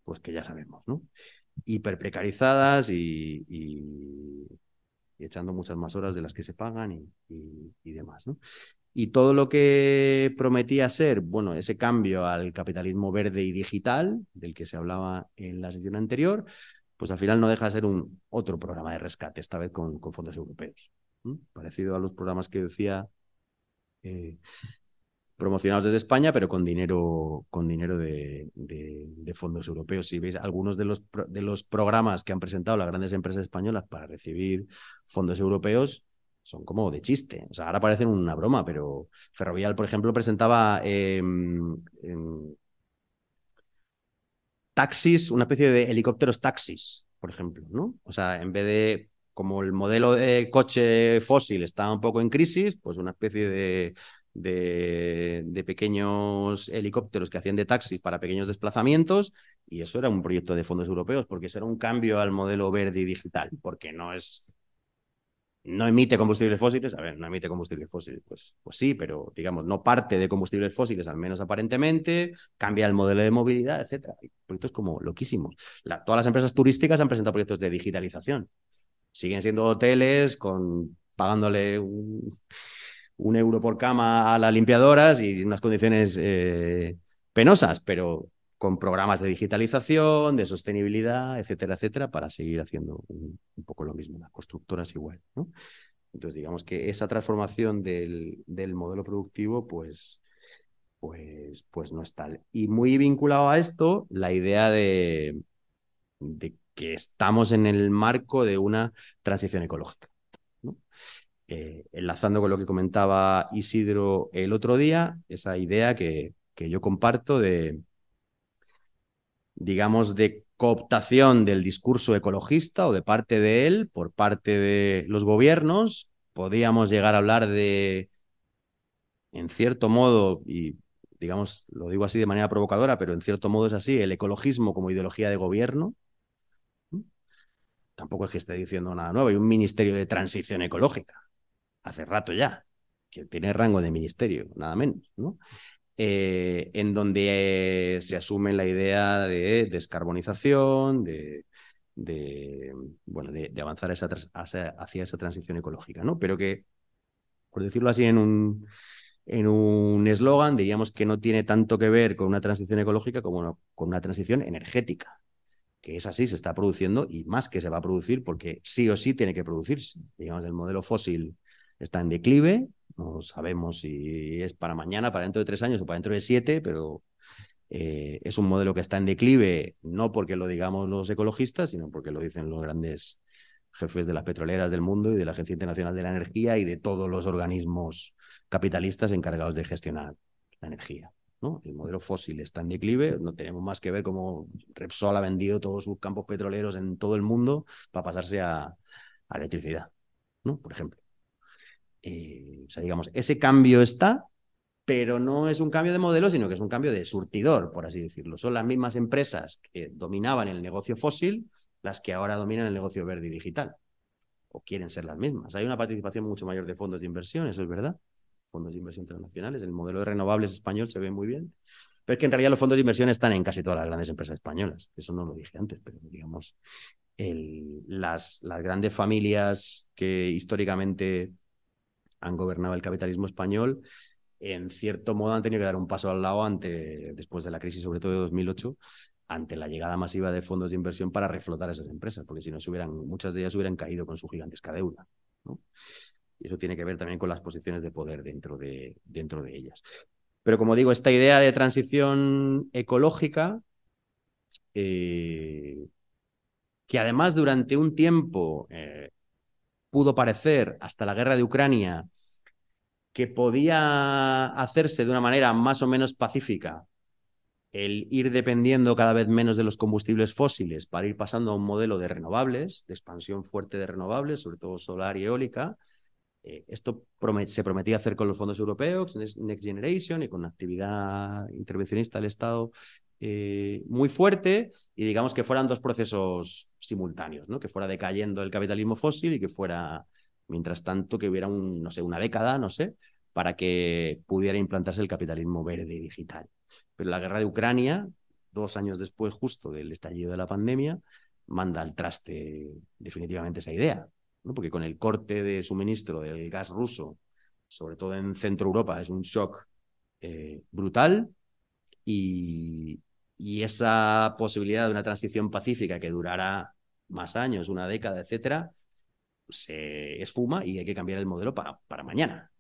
pues que ya sabemos, ¿no? hiperprecarizadas y, y, echando muchas más horas de las que se pagan y, y, demás. ¿no? Y todo lo que prometía ser, bueno, ese cambio al capitalismo verde y digital, del que se hablaba en la sesión anterior, pues al final no deja de ser un otro programa de rescate, esta vez con, fondos europeos. Parecido a los programas que decía eh, promocionados desde España, pero con dinero, con dinero de, de, fondos europeos. Si veis algunos de los, de los programas que han presentado las grandes empresas españolas para recibir fondos europeos, son como de chiste. O sea, ahora parecen una broma, pero Ferrovial, por ejemplo, presentaba eh, taxis, una especie de helicópteros taxis, por ejemplo, ¿no? O sea, en vez de como el modelo de coche fósil está un poco en crisis, pues una especie de de, pequeños helicópteros que hacían de taxis para pequeños desplazamientos y eso era un proyecto de fondos europeos porque eso era un cambio al modelo verde y digital, porque no es no emite combustibles fósiles, a ver, no emite combustibles fósiles, pues, pues sí, pero digamos, no parte de combustibles fósiles, al menos aparentemente, cambia el modelo de movilidad, etcétera. Proyectos como loquísimos. todas las empresas turísticas han presentado proyectos de digitalización. Siguen siendo hoteles con pagándole un, euro por cama a las limpiadoras y unas condiciones eh, penosas, pero con programas de digitalización, de sostenibilidad, etcétera, etcétera, para seguir haciendo un, poco lo mismo. Las constructoras igual, ¿no? Entonces, digamos que esa transformación del, del modelo productivo, pues, pues, pues no es tal. Y muy vinculado a esto, la idea de, que estamos en el marco de una transición ecológica. Eh, enlazando con lo que comentaba Isidro el otro día, esa idea que, que yo comparto de, digamos, de cooptación del discurso ecologista o de parte de él por parte de los gobiernos, podíamos llegar a hablar de, en cierto modo, y digamos, lo digo así de manera provocadora, pero en cierto modo es así, el ecologismo como ideología de gobierno. Tampoco es que esté diciendo nada nuevo, hay un ministerio de transición ecológica, hace rato ya, que tiene rango de ministerio, nada menos, ¿no? Eh, en donde eh, se asume la idea de descarbonización, de, bueno, de, avanzar hacia, esa transición ecológica, ¿no? Pero que, por decirlo así, en un en un eslogan diríamos que no tiene tanto que ver con una transición ecológica como con una transición energética, que es así, se está produciendo y más que se va a producir porque sí o sí tiene que producirse. Digamos, el modelo fósil está en declive, no sabemos si es para mañana, para dentro de tres años o para dentro de siete, pero eh, es un modelo que está en declive, no porque lo digamos los ecologistas, sino porque lo dicen los grandes jefes de las petroleras del mundo y de la Agencia Internacional de la Energía y de todos los organismos capitalistas encargados de gestionar la energía. El modelo fósil está en declive, no tenemos más que ver cómo Repsol ha vendido todos sus campos petroleros en todo el mundo para pasarse a, a electricidad, ¿no? por ejemplo. Eh, o sea, digamos, ese cambio está, pero no es un cambio de modelo, sino que es un cambio de surtidor, por así decirlo. Son las mismas empresas que dominaban el negocio fósil las que ahora dominan el negocio verde y digital, o quieren ser las mismas. Hay una participación mucho mayor de fondos de inversión, eso es verdad, fondos de inversión internacionales, el modelo de renovables español se ve muy bien, pero es que en realidad los fondos de inversión están en casi todas las grandes empresas españolas, eso no lo dije antes, pero digamos, las, las grandes familias que históricamente han gobernado el capitalismo español, en cierto modo han tenido que dar un paso al lado ante, después de la crisis, sobre todo de 2008, ante la llegada masiva de fondos de inversión para reflotar esas empresas, porque si no, se hubieran, muchas de ellas hubieran caído con su gigantesca deuda. Y eso tiene que ver también con las posiciones de poder dentro de, dentro de ellas. Pero como digo, esta idea de transición ecológica, eh, que además durante un tiempo eh, pudo parecer, hasta la guerra de Ucrania, que podía hacerse de una manera más o menos pacífica el ir dependiendo cada vez menos de los combustibles fósiles para ir pasando a un modelo de renovables, de expansión fuerte de renovables, sobre todo solar y eólica. Eh, esto se prometía hacer con los fondos europeos, Next Generation y con actividad intervencionista del Estado eh, muy fuerte y digamos que fueran dos procesos simultáneos, ¿no? que fuera decayendo el capitalismo fósil y que fuera, mientras tanto, que hubiera un, no sé, una década, no sé, para que pudiera implantarse el capitalismo verde y digital. Pero la guerra de Ucrania, dos años después justo del estallido de la pandemia, manda al traste definitivamente esa idea, ¿no? porque con el corte de suministro del gas ruso, sobre todo en Centro Europa, es un shock eh, brutal y, y, esa posibilidad de una transición pacífica que durara más años, una década, etcétera, se esfuma y hay que cambiar el modelo para, para mañana.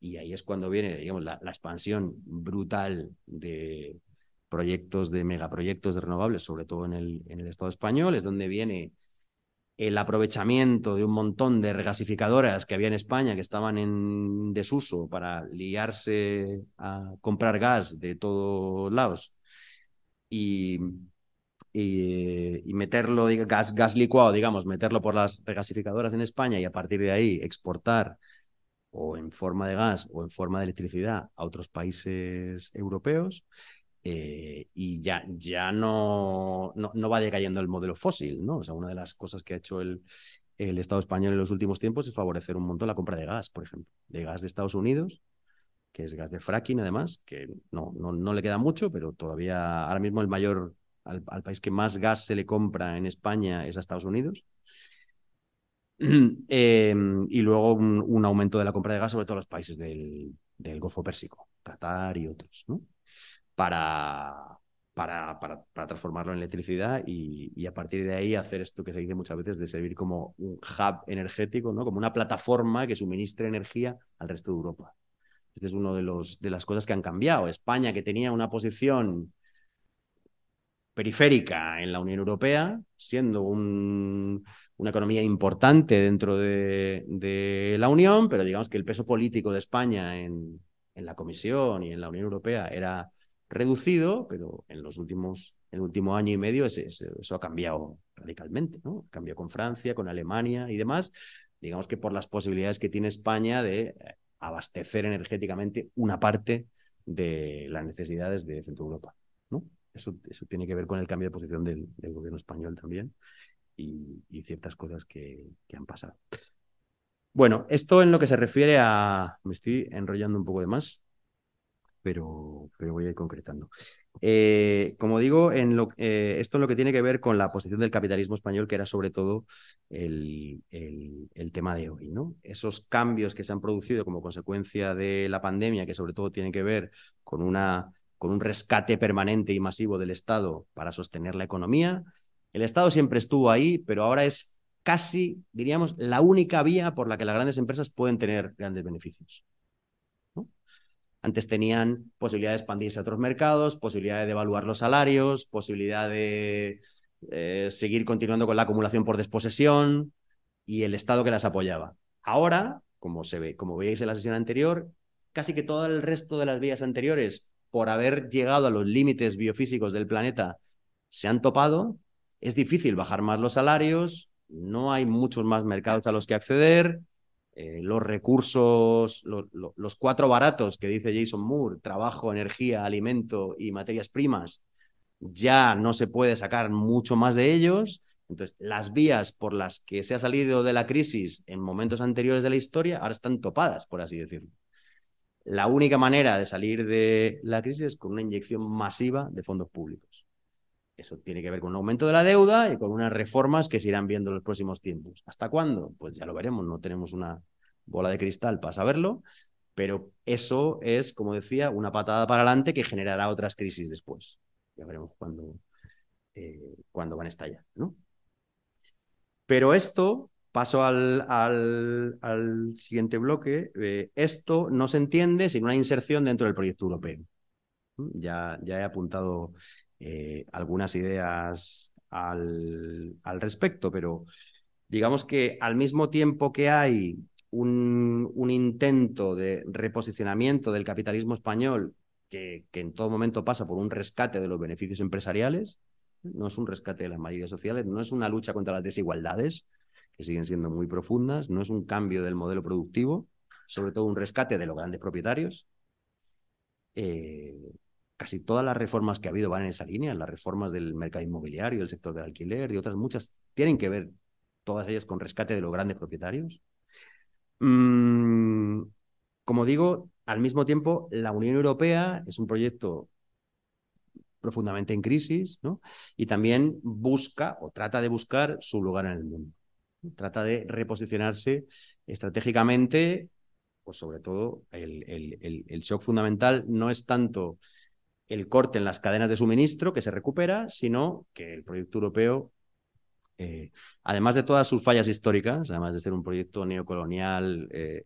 y ahí es cuando viene, digamos, la, la, expansión brutal de proyectos, de megaproyectos de renovables, sobre todo en el, en el Estado español, es donde viene el aprovechamiento de un montón de regasificadoras que había en España que estaban en desuso para liarse a comprar gas de todos lados y, y, meterlo, gas, gas licuado, digamos, meterlo por las regasificadoras en España y a partir de ahí exportar o en forma de gas o en forma de electricidad a otros países europeos. Eh, y ya, ya no, no, no, va decayendo el modelo fósil, ¿no? O sea, una de las cosas que ha hecho el, el Estado español en los últimos tiempos es favorecer un montón la compra de gas, por ejemplo, de gas de Estados Unidos, que es gas de fracking además, que no, no, no le queda mucho, pero todavía ahora mismo el mayor, al, país que más gas se le compra en España es a Estados Unidos Eh, *clears throat* y luego un, aumento de la compra de gas, sobre todo los países del, del Golfo Pérsico, Qatar y otros, ¿no? Para, para, para, transformarlo en electricidad y, y, a partir de ahí hacer esto que se dice muchas veces de servir como un hub energético, ¿no? como una plataforma que suministre energía al resto de Europa. Este es uno de, los, de las cosas que han cambiado. España, que tenía una posición periférica en la Unión Europea, siendo un, una economía importante dentro de, de, la Unión, pero digamos que el peso político de España en, en la Comisión y en la Unión Europea era reducido, pero en los últimos, en el último año y medio ese, ese, eso ha cambiado radicalmente, ¿no? Cambió con Francia, con Alemania y demás. Digamos que por las posibilidades que tiene España de abastecer energéticamente una parte de las necesidades de Centro Europa. Eso, eso tiene que ver con el cambio de posición del, gobierno español también y, ciertas cosas que han pasado. Bueno, esto en lo que se refiere a... Me estoy enrollando un poco de más, pero, pero voy a ir concretando. Eh, como digo, eh, esto en lo que tiene que ver con la posición del capitalismo español, que era sobre todo el, el, el, tema de hoy, ¿no? Esos cambios que se han producido como consecuencia de la pandemia, que sobre todo tienen que ver con, una, con un rescate permanente y masivo del Estado para sostener la economía. El Estado siempre estuvo ahí, pero ahora es casi, diríamos, la única vía por la que las grandes empresas pueden tener grandes beneficios. Antes tenían posibilidad de expandirse a otros mercados, posibilidad de devaluar los salarios, posibilidad de eh, seguir continuando con la acumulación por desposesión y el Estado que las apoyaba. Ahora, como se ve, como veis en la sesión anterior, casi que todo el resto de las vías anteriores, por haber llegado a los límites biofísicos del planeta, se han topado. Es difícil bajar más los salarios, no hay muchos más mercados a los que acceder. Eh, los recursos, lo, lo, los cuatro baratos que dice Jason Moore, trabajo, energía, alimento y materias primas, ya no se puede sacar mucho más de ellos. Entonces, las vías por las que se ha salido de la crisis en momentos anteriores de la historia ahora están topadas, por así decirlo. La única manera de salir de la crisis es con una inyección masiva de fondos públicos. Eso tiene que ver con un aumento de la deuda y con unas reformas que se irán viendo en los próximos tiempos. ¿Hasta cuándo? Pues ya lo veremos, no tenemos una bola de cristal para saberlo, pero eso es, como decía, una patada para adelante que generará otras crisis después. Ya veremos cuándo, eh, van a estallar, ¿no? Pero esto, paso al, al, al siguiente bloque, eh, esto no se entiende sin una inserción dentro del proyecto europeo. Ya, ya he apuntado eh, algunas ideas al, al, respecto, pero digamos que al mismo tiempo que hay un, un intento de reposicionamiento del capitalismo español que, que, en todo momento pasa por un rescate de los beneficios empresariales, no es un rescate de las mayorías sociales, no es una lucha contra las desigualdades, que siguen siendo muy profundas, no es un cambio del modelo productivo, sobre todo un rescate de los grandes propietarios. Eh, casi todas las reformas que ha habido van en esa línea, las reformas del mercado inmobiliario, del sector del alquiler y otras muchas tienen que ver, todas ellas, con rescate de los grandes propietarios. Mm, como digo, al mismo tiempo, la Unión Europea es un proyecto profundamente en crisis, ¿no? Y también busca o trata de buscar su lugar en el mundo. Trata de reposicionarse estratégicamente, pues sobre todo el, el, el, el shock fundamental no es tanto el corte en las cadenas de suministro que se recupera, sino que el proyecto europeo, eh, además de todas sus fallas históricas, además de ser un proyecto neocolonial, eh,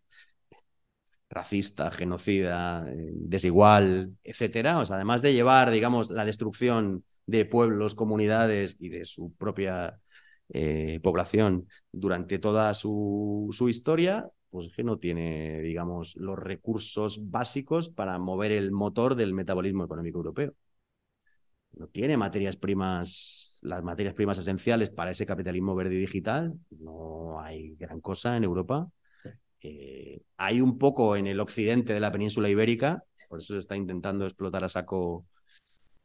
racista, genocida, eh, desigual, etcétera, además de llevar, digamos, la destrucción de pueblos, comunidades y de su propia población durante toda su historia, pues que no tiene, digamos, los recursos básicos para mover el motor del metabolismo económico europeo. No tiene materias primas, las materias primas esenciales para ese capitalismo verde y digital. No hay gran cosa en Europa. Eh, hay un poco en el occidente de la península ibérica, por eso se está intentando explotar a saco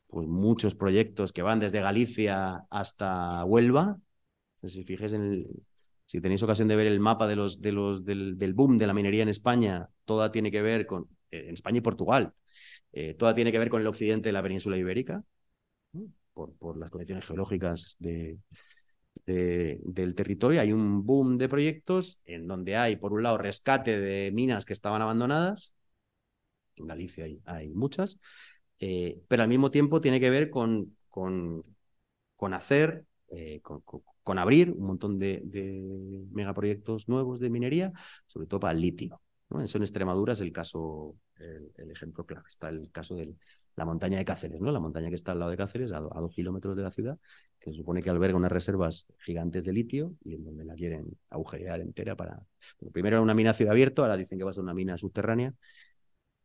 pues, muchos proyectos que van desde Galicia hasta Huelva. Si fijes en el, si tenéis ocasión de ver el mapa de los, de los, del, boom de la minería en España, toda tiene que ver con, eh, en España y Portugal, eh, toda tiene que ver con el occidente de la península ibérica, por, las condiciones geológicas de, del territorio. Hay un boom de proyectos en donde hay, por un lado, rescate de minas que estaban abandonadas. En Galicia hay, muchas. Eh, pero al mismo tiempo tiene que ver con, hacer, con, abrir un montón de, megaproyectos nuevos de minería, sobre todo para el litio. Eso en Extremadura es el caso, el, ejemplo claro. Está el caso de la montaña de Cáceres, ¿no? la montaña que está al lado de Cáceres, a, dos kilómetros de la ciudad, que se supone que alberga unas reservas gigantes de litio y en donde la quieren agujerear entera para... primero era una mina a ciudad abierto, ahora dicen que va a ser una mina subterránea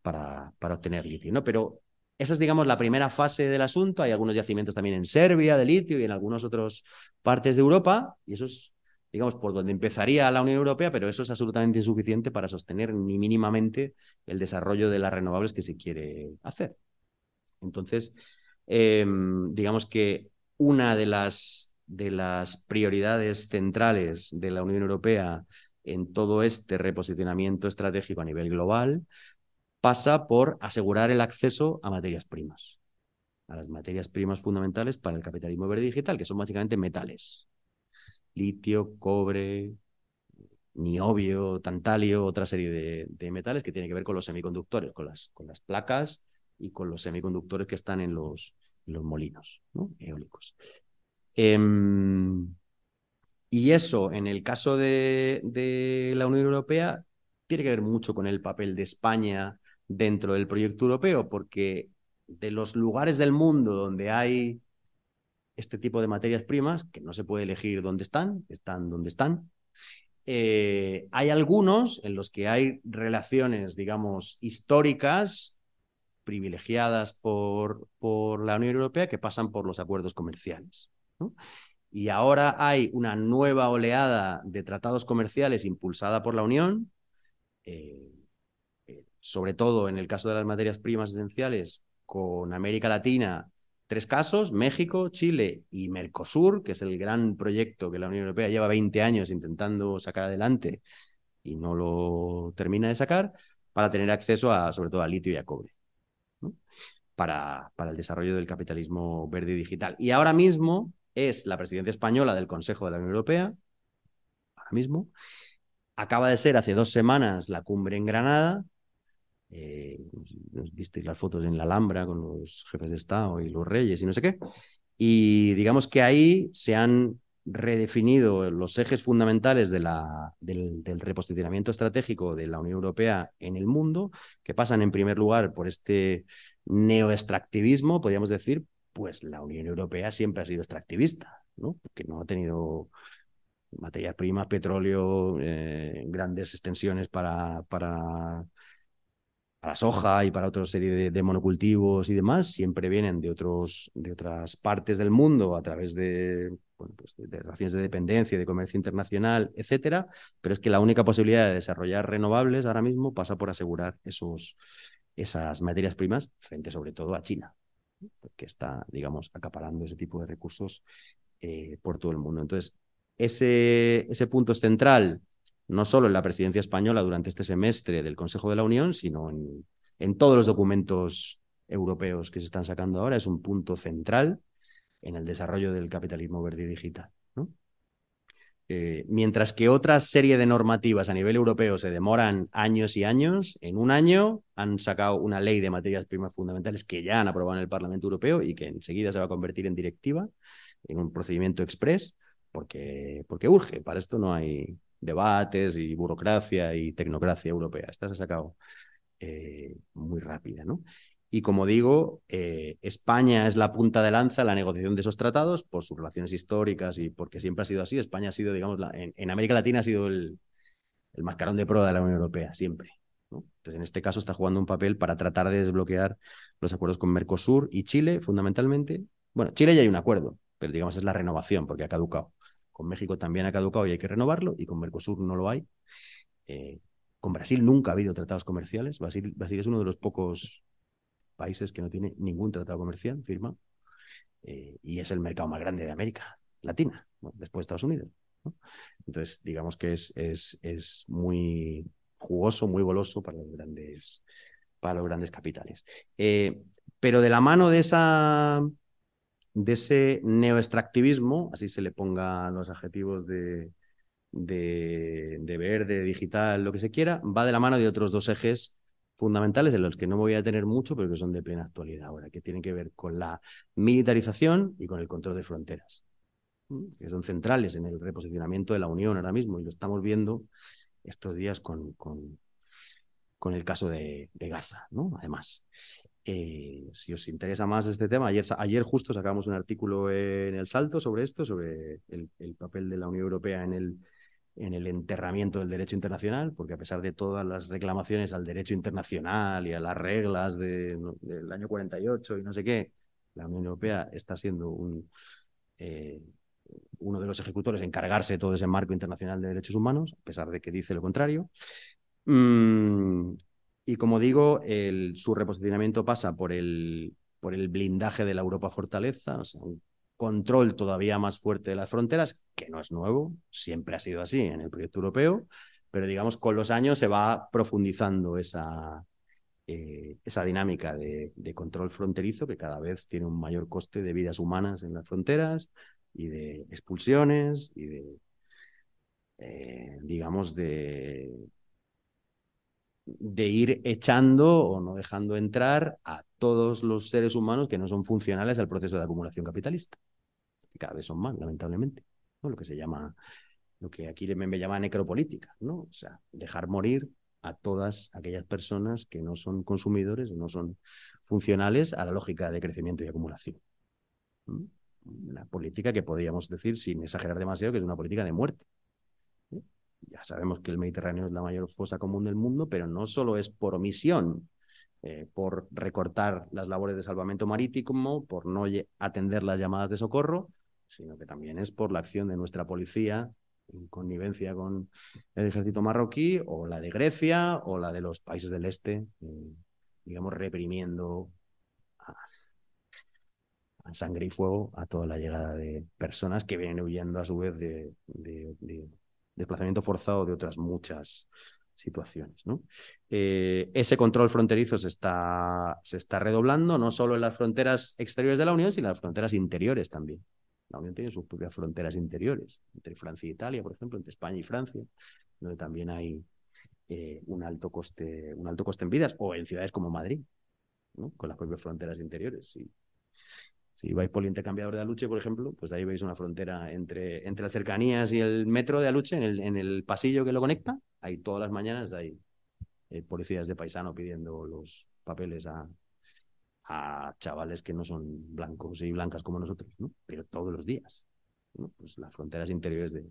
para, para obtener litio. ¿no? Pero esa es, digamos, la primera fase del asunto. Hay algunos yacimientos también en Serbia de litio y en algunas otras partes de Europa. Y eso es, digamos, por donde empezaría la Unión Europea, pero eso es absolutamente insuficiente para sostener ni mínimamente el desarrollo de las renovables que se quiere hacer. Entonces, em, digamos que una de las, de las prioridades centrales de la Unión Europea en todo este reposicionamiento estratégico a nivel global pasa por asegurar el acceso a materias primas, a las materias primas fundamentales para el capitalismo verde digital, que son básicamente metales. Litio, cobre, niobio, tantalio, otra serie de, metales que tienen que ver con los semiconductores, con las, con las placas y con los semiconductores que están en los, los molinos eólicos. Em, y eso, en el caso de, la Unión Europea, tiene que ver mucho con el papel de España dentro del proyecto europeo, porque de los lugares del mundo donde hay este tipo de materias primas, que no se puede elegir dónde están, están donde están, eh, hay algunos en los que hay relaciones, digamos, históricas privilegiadas por, por la Unión Europea que pasan por los acuerdos comerciales. Y ahora hay una nueva oleada de tratados comerciales impulsada por la Unión, eh, sobre todo en el caso de las materias primas esenciales, con América Latina, tres casos, México, Chile y Mercosur, que es el gran proyecto que la Unión Europea lleva 20 años intentando sacar adelante y no lo termina de sacar, para tener acceso a, sobre todo a litio y a cobre, para, para el desarrollo del capitalismo verde y digital. Y ahora mismo es la presidencia española del Consejo de la Unión Europea, ahora mismo, acaba de ser hace dos semanas la cumbre en Granada, eh, visteis las fotos en la Alhambra con los jefes de Estado y los reyes y no sé qué. Y digamos que ahí se han redefinido los ejes fundamentales del, reposicionamiento estratégico de la Unión Europea en el mundo, que pasan en primer lugar por este neoextractivismo, podríamos decir, pues la Unión Europea siempre ha sido extractivista, ¿no? Porque no ha tenido materias primas, petróleo, eh, grandes extensiones para la soja y para otra serie de, monocultivos y demás, siempre vienen de, otros, de otras partes del mundo a través pues de, relaciones de dependencia, de comercio internacional, etcétera, pero es que la única posibilidad de desarrollar renovables ahora mismo pasa por asegurar esos, esas materias primas frente sobre todo a China, que está, digamos, acaparando ese tipo de recursos eh, por todo el mundo. Entonces, ese, ese punto es central no solo en la presidencia española durante este semestre del Consejo de la Unión, sino en, en todos los documentos europeos que se están sacando ahora. Es un punto central en el desarrollo del capitalismo verde y digital. Eh, mientras que otra serie de normativas a nivel europeo se demoran años y años, en un año han sacado una ley de materias primas fundamentales que ya han aprobado en el Parlamento Europeo y que enseguida se va a convertir en directiva, en un procedimiento express, porque, porque urge. Para esto no hay, debates y burocracia y tecnocracia europea. Esta se ha sacado eh, muy rápida, ¿no? Y como digo, eh, España es la punta de lanza en la negociación de esos tratados por sus relaciones históricas y porque siempre ha sido así. España ha sido, digamos, en, América Latina ha sido el, mascarón de prueba de la Unión Europea, siempre. Entonces, en este caso está jugando un papel para tratar de desbloquear los acuerdos con Mercosur y Chile, fundamentalmente. Bueno, Chile ya hay un acuerdo, pero digamos es la renovación porque ha caducado. Con México también ha caducado y hay que renovarlo, y con Mercosur no lo hay. Eh, con Brasil nunca ha habido tratados comerciales. Brasil, es uno de los pocos países que no tiene ningún tratado comercial firmado. Eh, y es el mercado más grande de América Latina, después de Estados Unidos. Entonces, digamos que es, es, es, muy jugoso, muy goloso para los grandes, para los grandes capitales. Eh, pero de la mano de esa de ese neoextractivismo, así se le ponga los adjetivos de, de, de verde, digital, lo que se quiera, va de la mano de otros dos ejes fundamentales de los que no me voy a tener mucho, pero que son de plena actualidad ahora, que tienen que ver con la militarización y con el control de fronteras, que son centrales en el reposicionamiento de la Unión ahora mismo, y lo estamos viendo estos días con, con, con el caso de, de Gaza, ¿no? Además. Eh, si os interesa más este tema, ayer, ayer justo sacamos un artículo en El Salto sobre esto, sobre el, el papel de la Unión Europea en el, en el enterramiento del derecho internacional, porque a pesar de todas las reclamaciones al derecho internacional y a las reglas de, del año 48 y no sé qué, la Unión Europea está siendo eh, uno de los ejecutores en cargarse de todo ese marco internacional de derechos humanos, a pesar de que dice lo contrario. Mm, y como digo, su reposicionamiento pasa por el, por el blindaje de la Europa Fortaleza, o sea, un control todavía más fuerte de las fronteras, que no es nuevo, siempre ha sido así en el proyecto europeo, pero digamos con los años se va profundizando esa, eh, esa dinámica de, de, control fronterizo que cada vez tiene un mayor coste de vidas humanas en las fronteras y de expulsiones y de, eh, digamos, de, de ir echando o no dejando entrar a todos los seres humanos que no son funcionales al proceso de acumulación capitalista. Que cada vez son más, lamentablemente. Lo que se llama, lo que aquí me llama necropolítica, ¿no? O sea, dejar morir a todas aquellas personas que no son consumidores, no son funcionales a la lógica de crecimiento y acumulación. Una política que podríamos decir, sin exagerar demasiado, que es una política de muerte. Ya sabemos que el Mediterráneo es la mayor fosa común del mundo, pero no solo es por omisión, eh, por recortar las labores de salvamento marítimo, por no atender las llamadas de socorro, sino que también es por la acción de nuestra policía en connivencia con el ejército marroquí, o la de Grecia, o la de los países del este, eh, digamos, reprimiendo a, sangre y fuego a toda la llegada de personas que vienen huyendo a su vez de desplazamiento forzado de otras muchas situaciones. Eh, ese control fronterizo se está, se está redoblando no solo en las fronteras exteriores de la Unión, sino en las fronteras interiores también. La Unión tiene sus propias fronteras interiores, entre Francia e Italia, por ejemplo, entre España y Francia, donde también hay eh, un, alto coste, un alto coste en vidas, o en ciudades como Madrid, con las propias fronteras interiores. Si vais por el intercambiador de Aluche, por ejemplo, pues ahí veis una frontera entre, entre las cercanías y el metro de Aluche, en el, en el pasillo que lo conecta. Ahí todas las mañanas hay eh, policías de paisano pidiendo los papeles a, a chavales que no son blancos y blancas como nosotros, ¿no? Pero todos los días. Pues las fronteras interiores de,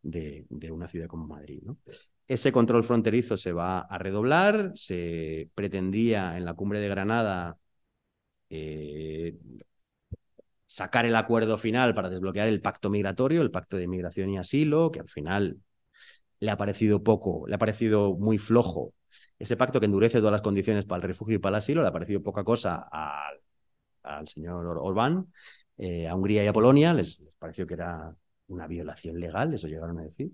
de, de una ciudad como Madrid. Ese control fronterizo se va a redoblar. Se pretendía en la cumbre de Granada eh, sacar el acuerdo final para desbloquear el pacto migratorio, el pacto de inmigración y asilo, que al final le ha parecido poco, le ha parecido muy flojo. Ese pacto que endurece todas las condiciones para el refugio y para el asilo, le ha parecido poca cosa al, señor Orbán, eh, a Hungría y a Polonia, les, les, pareció que era una violación legal, eso llegaron a decir,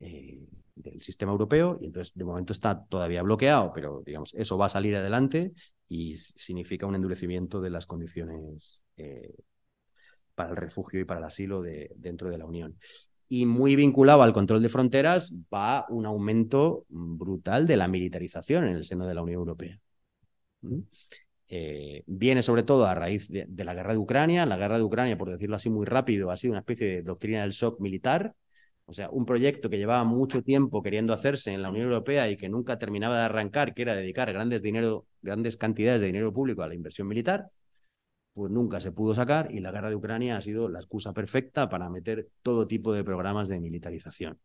eh, del sistema europeo, y entonces de momento está todavía bloqueado, pero digamos, eso va a salir adelante y significa un endurecimiento de las condiciones eh, para el refugio y para el asilo de, dentro de la Unión. Y muy vinculado al control de fronteras va un aumento brutal de la militarización en el seno de la Unión Europea. Eh, viene sobre todo a raíz de, de, la guerra de Ucrania. La guerra de Ucrania, por decirlo así muy rápido, ha sido una especie de doctrina del shock militar. O sea, un proyecto que llevaba mucho tiempo queriendo hacerse en la Unión Europea y que nunca terminaba de arrancar, que era dedicar grandes, dinero, grandes cantidades de dinero público a la inversión militar, pues nunca se pudo sacar y la guerra de Ucrania ha sido la excusa perfecta para meter todo tipo de programas de militarización.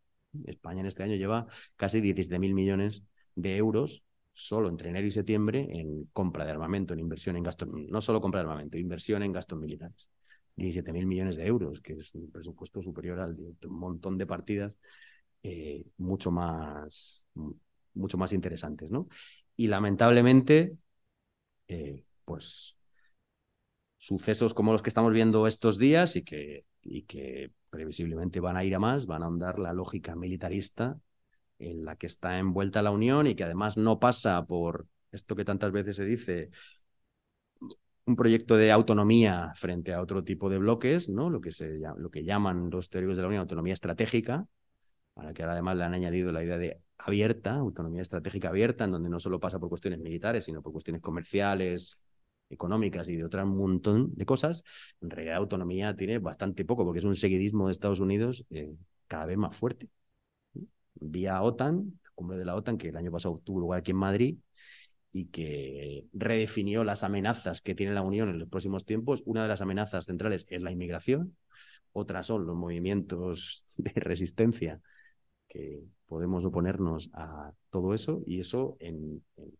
España en este año lleva casi 17.000 millones de euros solo entre enero y septiembre en compra de armamento, en inversión en gastos, no solo compra de armamento, inversión en gastos militares. 17.000 millones de euros, que es un presupuesto superior al de un montón de partidas eh, mucho más mucho más interesantes, ¿no? Y lamentablemente, eh, pues sucesos como los que estamos viendo estos días y que, y que previsiblemente van a ir a más, van a ahondar la lógica militarista en la que está envuelta la Unión y que además no pasa por esto que tantas veces se dice, un proyecto de autonomía frente a otro tipo de bloques, ¿no? Lo que, se, lo que llaman los teóricos de la Unión autonomía estratégica, a la que ahora además le han añadido la idea de abierta, autonomía estratégica abierta, en donde no solo pasa por cuestiones militares, sino por cuestiones comerciales, económicas y de otro montón de cosas, en realidad autonomía tiene bastante poco, porque es un seguidismo de Estados Unidos eh, cada vez más fuerte. Vía OTAN, la cumbre de la OTAN, que el año pasado tuvo lugar aquí en Madrid, y que redefinió las amenazas que tiene la Unión en los próximos tiempos. Una de las amenazas centrales es la inmigración, otras son los movimientos *laughs* de resistencia que podemos oponernos a todo eso y eso en, en,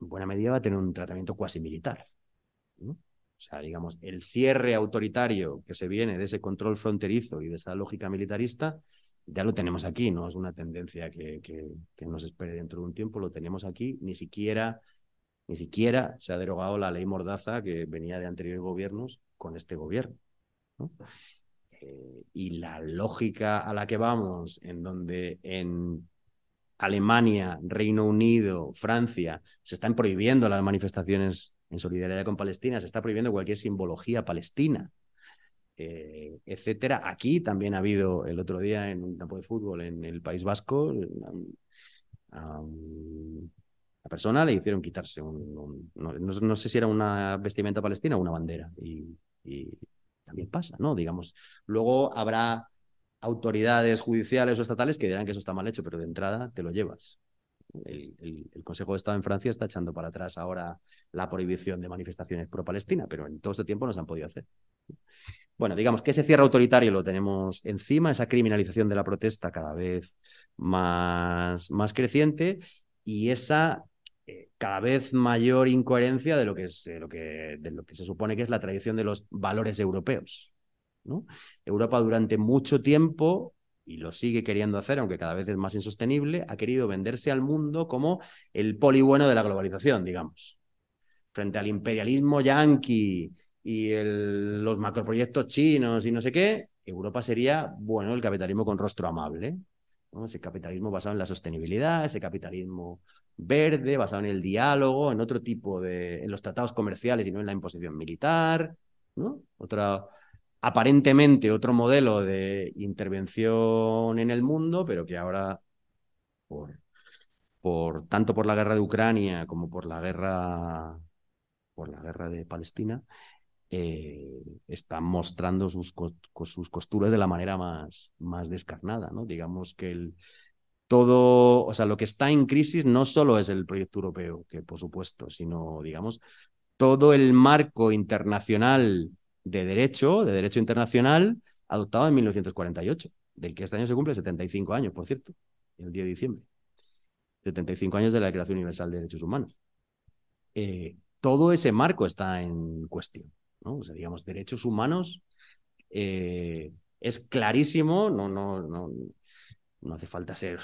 buena medida va a tener un tratamiento cuasi militar. ¿no? O sea, digamos, el cierre autoritario que se viene de ese control fronterizo y de esa lógica militarista ya lo tenemos aquí, no es una tendencia que, que, nos espere dentro de un tiempo, lo tenemos aquí, ni siquiera, ni siquiera se ha derogado la ley Mordaza que venía de anteriores gobiernos con este gobierno. ¿no? Eh, y la lógica a la que vamos, en donde en Alemania, Reino Unido, Francia, se están prohibiendo las manifestaciones en solidaridad con Palestina, se está prohibiendo cualquier simbología palestina eh, etcétera. Aquí también ha habido el otro día en un campo de fútbol en el País Vasco, a, la persona le hicieron quitarse un, no, no, sé si era una vestimenta palestina o una bandera. Y, y, también pasa, ¿no? Digamos, luego habrá autoridades judiciales o estatales que dirán que eso está mal hecho, pero de entrada te lo llevas. El, el, el, Consejo de Estado en Francia está echando para atrás ahora la prohibición de manifestaciones pro-Palestina, pero en todo este tiempo no se han podido hacer. Bueno, digamos que ese cierre autoritario lo tenemos encima, esa criminalización de la protesta cada vez más, más creciente y esa eh, cada vez mayor incoherencia de lo, que es, lo que, de lo que se supone que es la tradición de los valores europeos. ¿no? Europa durante mucho tiempo y lo sigue queriendo hacer, aunque cada vez es más insostenible, ha querido venderse al mundo como el poli bueno de la globalización, digamos. Frente al imperialismo yanqui y el, los macroproyectos chinos y no sé qué, Europa sería, bueno, el capitalismo con rostro amable. Ese capitalismo basado en la sostenibilidad, ese capitalismo verde, basado en el diálogo, en otro tipo de, en los tratados comerciales y no en la imposición militar, ¿no? Otra, aparentemente otro modelo de intervención en el mundo, pero que ahora, por, por tanto por la guerra de Ucrania como por la guerra, por la guerra de Palestina, eh, están mostrando sus, costuras de la manera más, más descarnada, ¿no? Digamos que el, todo, o sea, lo que está en crisis no solo es el proyecto europeo, que por supuesto, sino, digamos, todo el marco internacional de derecho, de derecho internacional, adoptado en 1948, del que este año se cumple 75 años, por cierto, el 10 de diciembre. 75 años de la Declaración Universal de Derechos Humanos. Eh, todo ese marco está en cuestión. ¿No? Digamos, derechos humanos eh, es clarísimo, no, no, no, no hace falta ser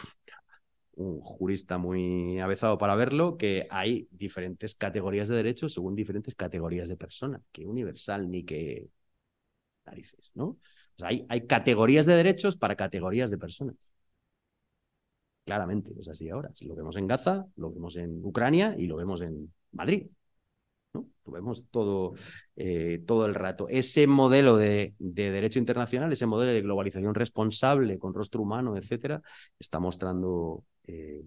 un jurista muy avezado para verlo, que hay diferentes categorías de derechos según diferentes categorías de personas, que universal ni que narices, ¿no? Hay, hay categorías de derechos para categorías de personas. Claramente, es así ahora. Lo vemos en Gaza, lo vemos en Ucrania y lo vemos en Madrid. ¿No? Todo, eh, todo el rato. Ese modelo de, de, derecho internacional, ese modelo de globalización responsable con rostro humano, etcétera, está mostrando eh,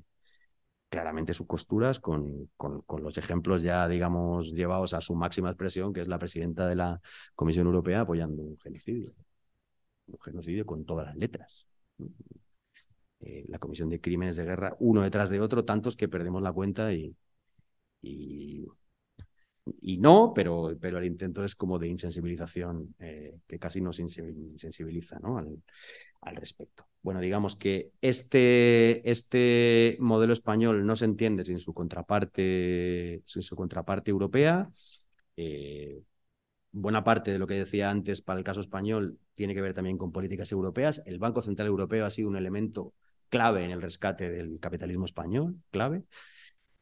claramente sus costuras con, con, los ejemplos ya, digamos, llevados a su máxima expresión, que es la presidenta de la Comisión Europea apoyando un genocidio. Un genocidio con todas las letras. Eh, la Comisión de Crímenes de Guerra, uno detrás de otro, tantos que perdemos la cuenta y y no, pero, pero el intento es como de insensibilización eh, que casi nos insensibiliza ¿no? al, al, respecto. Bueno, digamos que este, este modelo español no se entiende sin su contraparte, sin su contraparte europea. Eh, buena parte de lo que decía antes para el caso español tiene que ver también con políticas europeas. El Banco Central Europeo ha sido un elemento clave en el rescate del capitalismo español, clave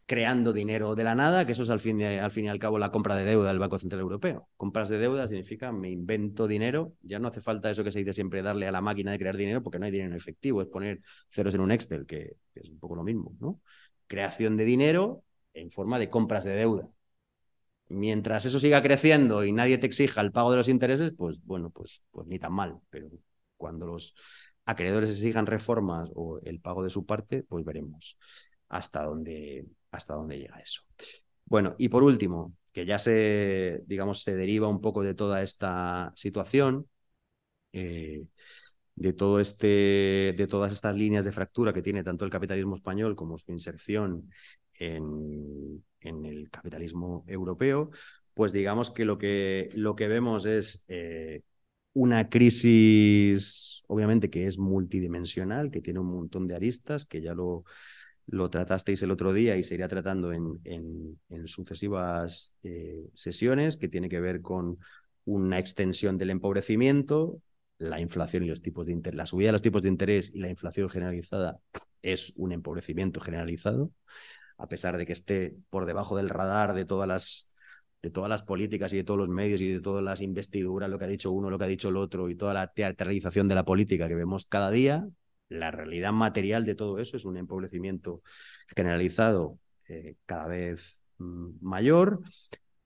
creando dinero de la nada, que eso es al fin, y al cabo la compra de deuda del Banco Central Europeo. Compras de deuda significa me invento dinero, ya no hace falta eso que se dice siempre darle a la máquina de crear dinero porque no hay dinero efectivo, es poner ceros en un Excel, que, que es un poco lo mismo, ¿no? Creación de dinero en forma de compras de deuda. mientras eso siga creciendo y nadie te exija el pago de los intereses, pues bueno, pues, pues ni tan mal. Pero cuando los acreedores exijan reformas o el pago de su parte, pues veremos hasta dónde, hasta dónde llega eso. Bueno, y por último, que ya se, digamos, se deriva un poco de toda esta situación, eh, de todo este, de todas estas líneas de fractura que tiene tanto el capitalismo español como su inserción en, en el capitalismo europeo, pues digamos que lo que, lo que vemos es eh, una crisis, obviamente, que es multidimensional, que tiene un montón de aristas, que ya lo, lo tratasteis el otro día y se irá tratando en, en, sucesivas eh, sesiones, que tiene que ver con una extensión del empobrecimiento, la inflación y los tipos de interés, la subida de los tipos de interés y la inflación generalizada es un empobrecimiento generalizado a pesar de que esté por debajo del radar de todas las de todas las políticas y de todos los medios y de todas las investiduras, lo que ha dicho uno, lo que ha dicho el otro y toda la teatralización de la política que vemos cada día, la realidad material de todo eso es un empobrecimiento generalizado eh, cada vez mm, mayor,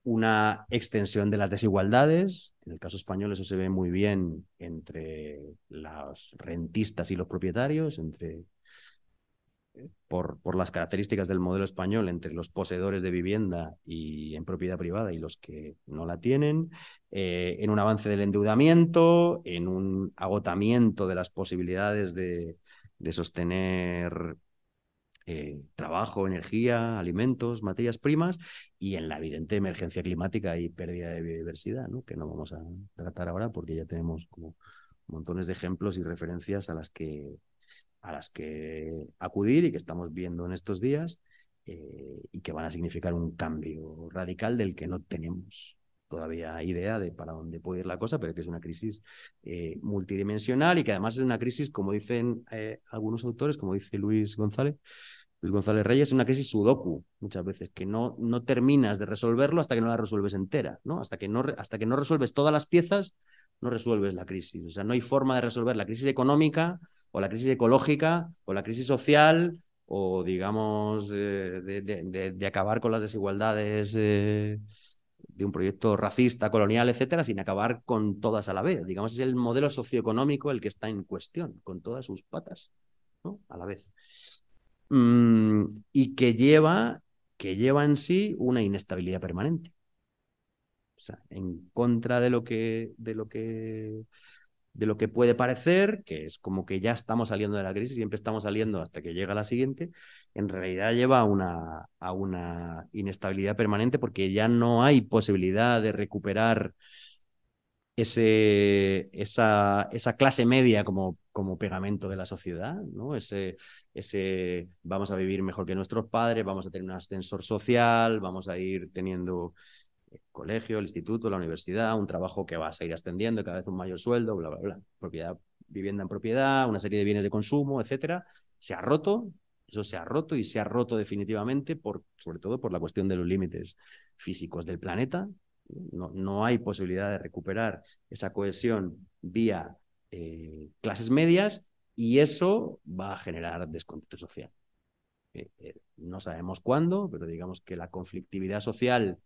una extensión de las desigualdades. En el caso español eso se ve muy bien entre los rentistas y los propietarios, entre por, por, las características del modelo español entre los poseedores de vivienda y en propiedad privada y los que no la tienen, eh, en un avance del endeudamiento, en un agotamiento de las posibilidades de, de sostener eh, trabajo, energía, alimentos, materias primas y en la evidente emergencia climática y pérdida de biodiversidad, ¿no? que no vamos a tratar ahora porque ya tenemos como montones de ejemplos y referencias a las que a las que acudir y que estamos viendo en estos días eh, y que van a significar un cambio radical del que no tenemos todavía idea de para dónde puede ir la cosa, pero que es una crisis eh, multidimensional y que además es una crisis, como dicen eh, algunos autores, como dice Luis González, Luis González Reyes, es una crisis sudoku muchas veces, que no, no terminas de resolverlo hasta que no la resuelves entera, ¿no? Hasta que no, hasta que no resuelves todas las piezas, no resuelves la crisis. O sea, no hay forma de resolver la crisis económica o la crisis ecológica, o la crisis social, o digamos, de, acabar con las desigualdades eh, de un proyecto racista, colonial, etcétera, sin acabar con todas a la vez. Digamos, es el modelo socioeconómico el que está en cuestión, con todas sus patas, ¿no? A la vez. Mm, y que lleva, que lleva en sí una inestabilidad permanente. O sea, en contra de lo que, de lo que de lo que puede parecer, que es como que ya estamos saliendo de la crisis, siempre estamos saliendo hasta que llega la siguiente, en realidad lleva a una, a una inestabilidad permanente porque ya no hay posibilidad de recuperar ese, esa, esa clase media como, como pegamento de la sociedad, ¿no? Ese, ese vamos a vivir mejor que nuestros padres, vamos a tener un ascensor social, vamos a ir teniendo el colegio, el instituto, la universidad, un trabajo que va a seguir ascendiendo, cada vez un mayor sueldo, bla, bla, bla. Propiedad, vivienda en propiedad, una serie de bienes de consumo, etcétera. Se ha roto, eso se ha roto y se ha roto definitivamente, por, sobre todo por la cuestión de los límites físicos del planeta. No, no hay posibilidad de recuperar esa cohesión vía eh, clases medias y eso va a generar descontento social. Eh, eh, no sabemos cuándo, pero digamos que la conflictividad social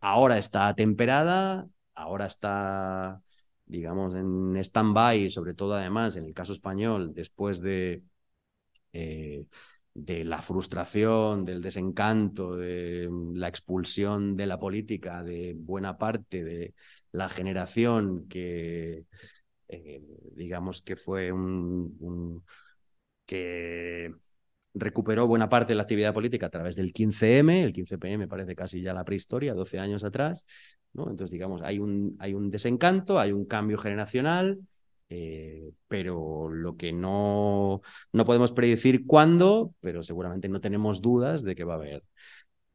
Ahora está temperada, ahora está, digamos, en stand-by, sobre todo además en el caso español, después de, eh, de la frustración, del desencanto, de la expulsión de la política de buena parte de la generación que, eh, digamos, que fue un que recuperó buena parte de la actividad política a través del 15M, el 15PM parece casi ya la prehistoria, 12 años atrás, ¿no? Entonces, digamos, hay un, hay un desencanto, hay un cambio generacional, eh, pero lo que no, no podemos predecir cuándo, pero seguramente no tenemos dudas de que va a haber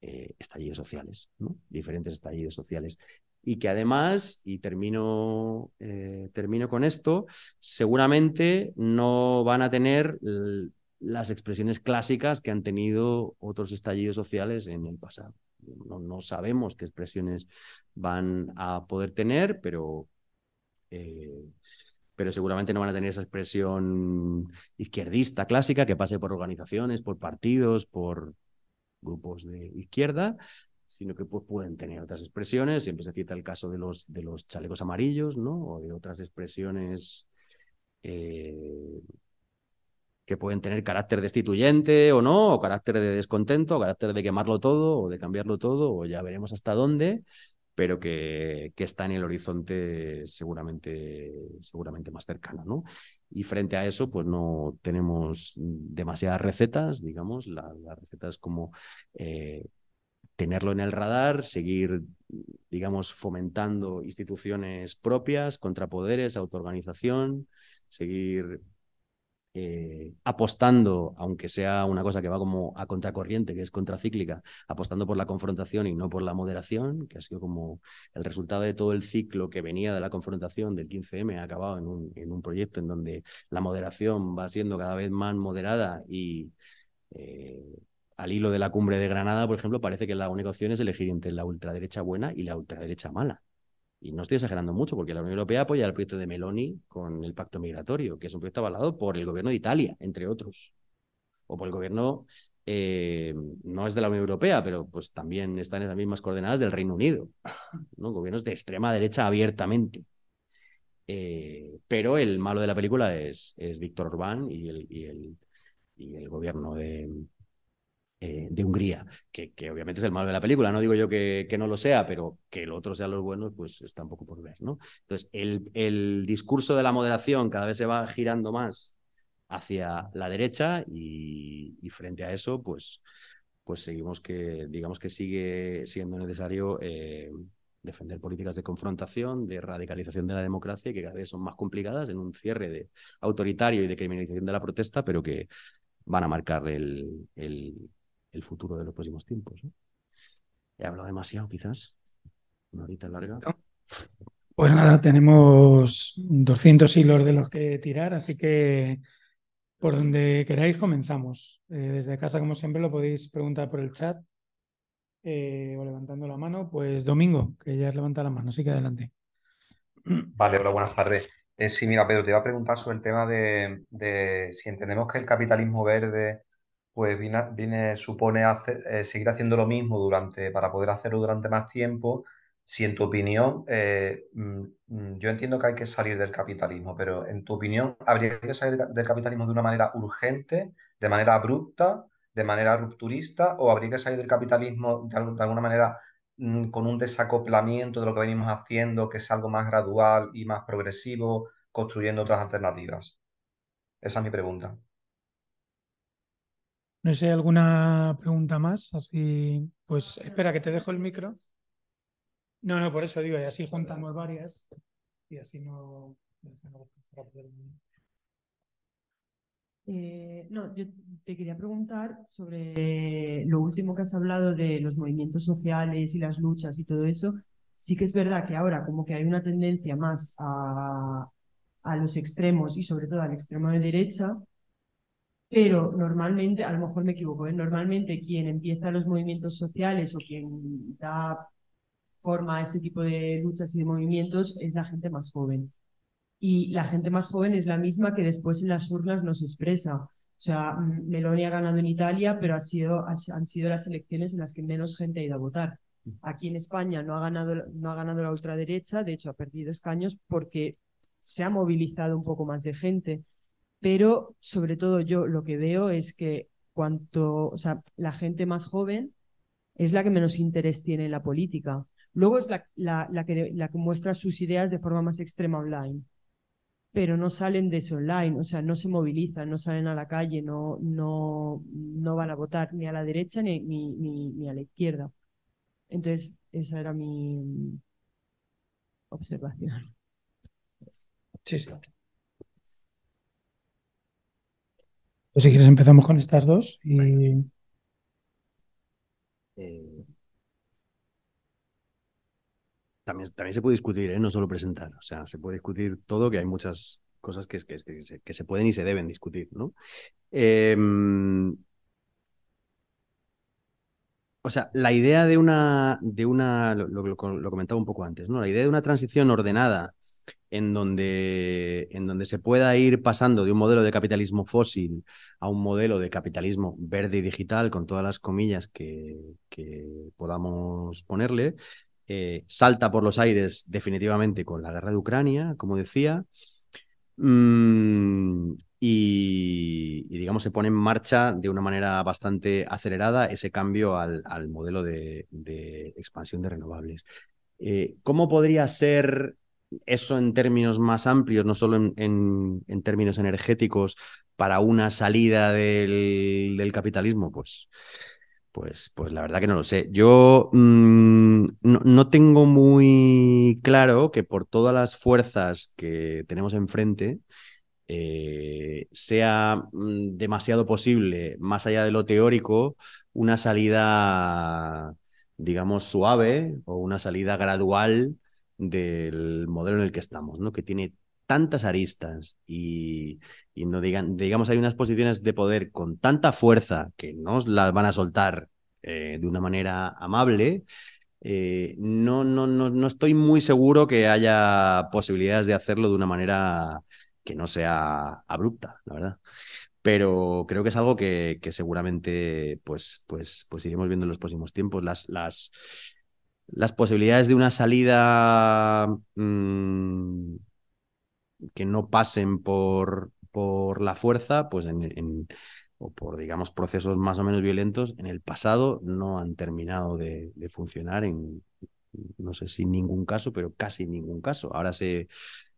eh, estallidos sociales, diferentes estallidos sociales. Y que además, y termino, eh, termino con esto, seguramente no van a tener las expresiones clásicas que han tenido otros estallidos sociales en el pasado. No, sabemos qué expresiones van a poder tener, pero, eh, pero seguramente no van a tener esa expresión izquierdista clásica que pase por organizaciones, por partidos, por grupos de izquierda, sino que pues, pueden tener otras expresiones. Siempre se cita el caso de los, de los chalecos amarillos, ¿no? O de otras expresiones eh, que pueden tener carácter destituyente o no, o carácter de descontento, o carácter de quemarlo todo, o de cambiarlo todo, o ya veremos hasta dónde, pero que, que está en el horizonte seguramente, seguramente más cercano, ¿no? Y frente a eso, pues no tenemos demasiadas recetas, digamos, la, las recetas como eh, tenerlo en el radar, seguir, digamos, fomentando instituciones propias, contrapoderes, autoorganización, seguir eh, apostando, aunque sea una cosa que va como a contracorriente, que es contracíclica, apostando por la confrontación y no por la moderación, que ha sido como el resultado de todo el ciclo que venía de la confrontación del 15M, ha acabado en un, en un proyecto en donde la moderación va siendo cada vez más moderada y eh, al hilo de la cumbre de Granada, por ejemplo, parece que la única opción es elegir entre la ultraderecha buena y la ultraderecha mala. Y no estoy exagerando mucho, porque la Unión Europea apoya el proyecto de Meloni con el pacto migratorio, que es un proyecto avalado por el gobierno de Italia, entre otros. O por el gobierno, eh, no es de la Unión Europea, pero pues también están en las mismas coordenadas del Reino Unido. ¿no? Gobiernos de extrema derecha abiertamente. Eh, pero el malo de la película es, es Víctor Orbán y el, y el, y el gobierno de, eh, de Hungría, que, que, obviamente es el malo de la película. No digo yo que, que, no lo sea, pero que el otro sea los buenos, pues está un poco por ver, ¿no? Entonces, el, el discurso de la moderación cada vez se va girando más hacia la derecha y, frente a eso, pues, pues seguimos que, digamos que sigue siendo necesario eh, defender políticas de confrontación, de radicalización de la democracia, que cada vez son más complicadas en un cierre de autoritario y de criminalización de la protesta, pero que van a marcar el el futuro de los próximos tiempos. ¿no? He hablado demasiado, quizás. Una horita larga. Pues nada, tenemos 200 hilos de los que tirar, así que por donde queráis comenzamos. Eh, desde casa, como siempre, lo podéis preguntar por el chat eh, o levantando la mano. Pues Domingo, que ya has levantado la mano, así que adelante. Vale, hola, buenas tardes. Eh, sí, mira, Pedro, te iba a preguntar sobre el tema de, de si entendemos que el capitalismo verde pues viene, viene supone hacer, eh, seguir haciendo lo mismo durante, para poder hacerlo durante más tiempo. Si en tu opinión, eh, mm, mm, yo entiendo que hay que salir del capitalismo, pero en tu opinión, ¿habría que salir del capitalismo de una manera urgente, de manera abrupta, de manera rupturista, o habría que salir del capitalismo de, de alguna manera mm, con un desacoplamiento de lo que venimos haciendo, que es algo más gradual y más progresivo, construyendo otras alternativas? Esa es mi pregunta. No sé, ¿alguna pregunta más? Así, pues espera, que te dejo el micro. No, no, por eso digo, y así juntamos varias y así no... Eh, no, yo te quería preguntar sobre lo último que has hablado de los movimientos sociales y las luchas y todo eso. Sí que es verdad que ahora como que hay una tendencia más a, a los extremos y sobre todo al extremo de derecha, pero normalmente, a lo mejor me equivoco, ¿eh? normalmente quien empieza los movimientos sociales o quien da forma a este tipo de luchas y de movimientos es la gente más joven. Y la gente más joven es la misma que después en las urnas nos expresa. O sea, Meloni ha ganado en Italia, pero ha sido, han sido las elecciones en las que menos gente ha ido a votar. Aquí en España no ha ganado, no ha ganado la ultraderecha, de hecho ha perdido escaños porque se ha movilizado un poco más de gente pero sobre todo yo lo que veo es que cuanto, o sea, la gente más joven es la que menos interés tiene en la política. Luego es la, la, la, que, muestra sus ideas de forma más extrema online, pero no salen de eso online, o sea, no se movilizan, no salen a la calle, no, no, no van a votar ni a la derecha ni, ni, ni, ni a la izquierda. Entonces, esa era mi observación. Sí, sí. Pues si quieres empezamos con estas dos y... Eh, también, también, se puede discutir, ¿eh? no solo presentar. O sea, se puede discutir todo, que hay muchas cosas que, que, que, se, que se, pueden y se deben discutir, ¿no? Eh, o sea, la idea de una, de una lo, lo, lo, comentaba un poco antes, ¿no? La idea de una transición ordenada en donde, en donde se pueda ir pasando de un modelo de capitalismo fósil a un modelo de capitalismo verde y digital, con todas las comillas que, que podamos ponerle, eh, salta por los aires definitivamente con la guerra de Ucrania, como decía, mm, y, digamos se pone en marcha de una manera bastante acelerada ese cambio al, al modelo de, de, expansión de renovables. Eh, ¿Cómo podría ser eso en términos más amplios, no solo en, en, términos energéticos, para una salida del, del capitalismo? Pues pues, pues la verdad que no lo sé. Yo mmm, no, no, tengo muy claro que por todas las fuerzas que tenemos enfrente eh, sea mmm, demasiado posible, más allá de lo teórico, una salida, digamos, suave o una salida gradual del modelo en el que estamos, ¿no? Que tiene tantas aristas y, no digan, digamos, hay unas posiciones de poder con tanta fuerza que no las van a soltar eh, de una manera amable. Eh, no, no, no, no estoy muy seguro que haya posibilidades de hacerlo de una manera que no sea abrupta, la verdad. Pero creo que es algo que, que seguramente pues, pues, pues iremos viendo en los próximos tiempos. Las, las, las posibilidades de una salida mmm, que no pasen por, por la fuerza, pues en, o por, digamos, procesos más o menos violentos, en el pasado no han terminado de, de funcionar en, no sé si ningún caso, pero casi ningún caso. Ahora se,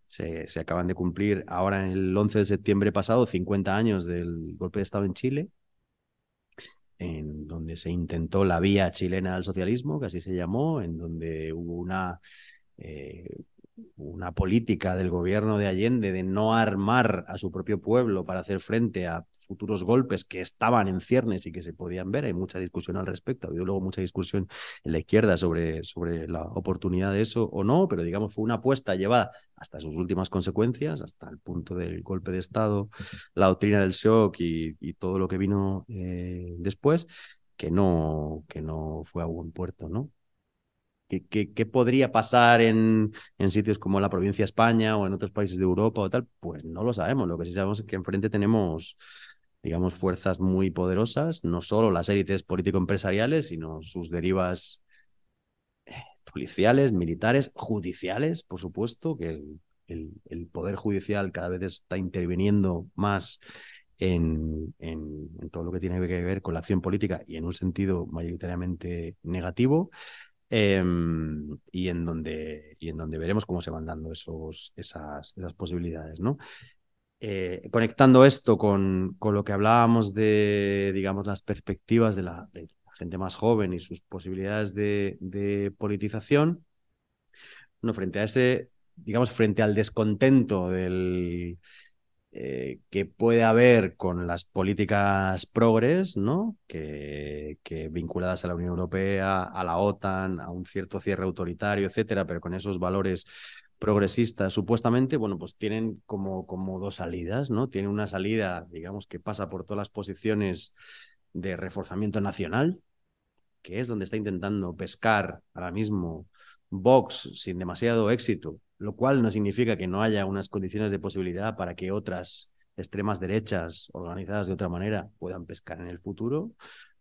se, se, acaban de cumplir, ahora el 11 de septiembre pasado, 50 años del golpe de Estado en Chile, en donde se intentó la vía chilena al socialismo, que así se llamó, en donde hubo una eh, una política del gobierno de Allende de no armar a su propio pueblo para hacer frente a futuros golpes que estaban en ciernes y que se podían ver. Hay mucha discusión al respecto. Ha habido luego mucha discusión en la izquierda sobre, sobre la oportunidad de eso o no, pero digamos fue una apuesta llevada hasta sus últimas consecuencias, hasta el punto del golpe de Estado, la doctrina del shock y, todo lo que vino eh, después, que no, que no fue a buen puerto, ¿no? ¿Qué, podría pasar en, en, sitios como la provincia de España o en otros países de Europa o tal? Pues no lo sabemos. Lo que sí sabemos es que enfrente tenemos, digamos, fuerzas muy poderosas, no solo las élites político-empresariales, sino sus derivas eh, policiales, militares, judiciales, por supuesto, que el, el, poder judicial cada vez está interviniendo más en, en, todo lo que tiene que ver con la acción política y en un sentido mayoritariamente negativo eh, y, en donde, y en donde veremos cómo se van dando esos, esas, posibilidades, ¿no? Eh, conectando esto con, con, lo que hablábamos de, digamos, las perspectivas de la, de la gente más joven y sus posibilidades de, de politización, no, frente a ese, digamos, frente al descontento del, eh, que puede haber con las políticas progres, ¿no? Que, vinculadas a la Unión Europea, a la OTAN, a un cierto cierre autoritario, etcétera, pero con esos valores progresistas, supuestamente, bueno, pues tienen como, como dos salidas, ¿no? Tienen una salida, digamos, que pasa por todas las posiciones de reforzamiento nacional, que es donde está intentando pescar ahora mismo Vox sin demasiado éxito, lo cual no significa que no haya unas condiciones de posibilidad para que otras extremas derechas organizadas de otra manera puedan pescar en el futuro.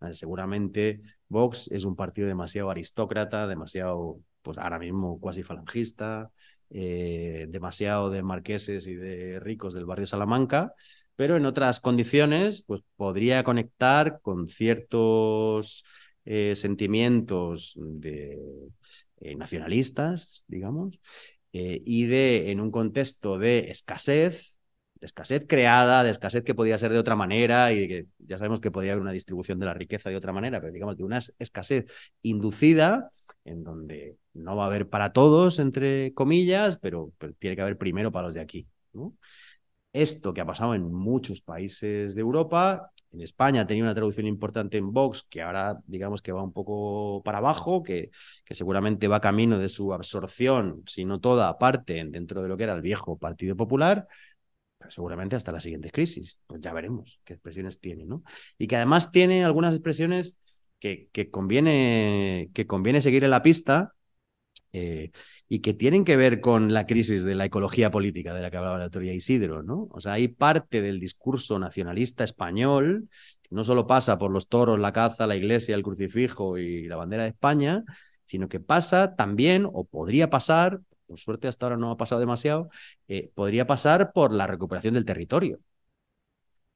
Eh, seguramente Vox es un partido demasiado aristócrata, demasiado, pues ahora mismo cuasi falangista, eh, demasiado de marqueses y de ricos del barrio Salamanca, pero en otras condiciones, pues podría conectar con ciertos eh, sentimientos de, nacionalistas, digamos, eh, y de, en un contexto de escasez, de escasez creada, de escasez que podía ser de otra manera, y que ya sabemos que podría haber una distribución de la riqueza de otra manera, pero digamos de una escasez inducida, en donde no va a haber para todos, entre comillas, pero, tiene que haber primero para los de aquí. Esto que ha pasado en muchos países de Europa en España tenía una traducción importante en Vox, que ahora digamos que va un poco para abajo, que, que seguramente va camino de su absorción, si no toda parte, dentro de lo que era el viejo Partido Popular, seguramente hasta la siguiente crisis. Pues ya veremos qué expresiones tiene, ¿no? Y que además tiene algunas expresiones que, que, conviene, que conviene seguir en la pista, eh, y que tienen que ver con la crisis de la ecología política de la que hablaba la autoría Isidro, ¿no? O sea, hay parte del discurso nacionalista español que no solo pasa por los toros, la caza, la iglesia, el crucifijo y la bandera de España, sino que pasa también, o podría pasar, por suerte hasta ahora no ha pasado demasiado, eh, podría pasar por la recuperación del territorio.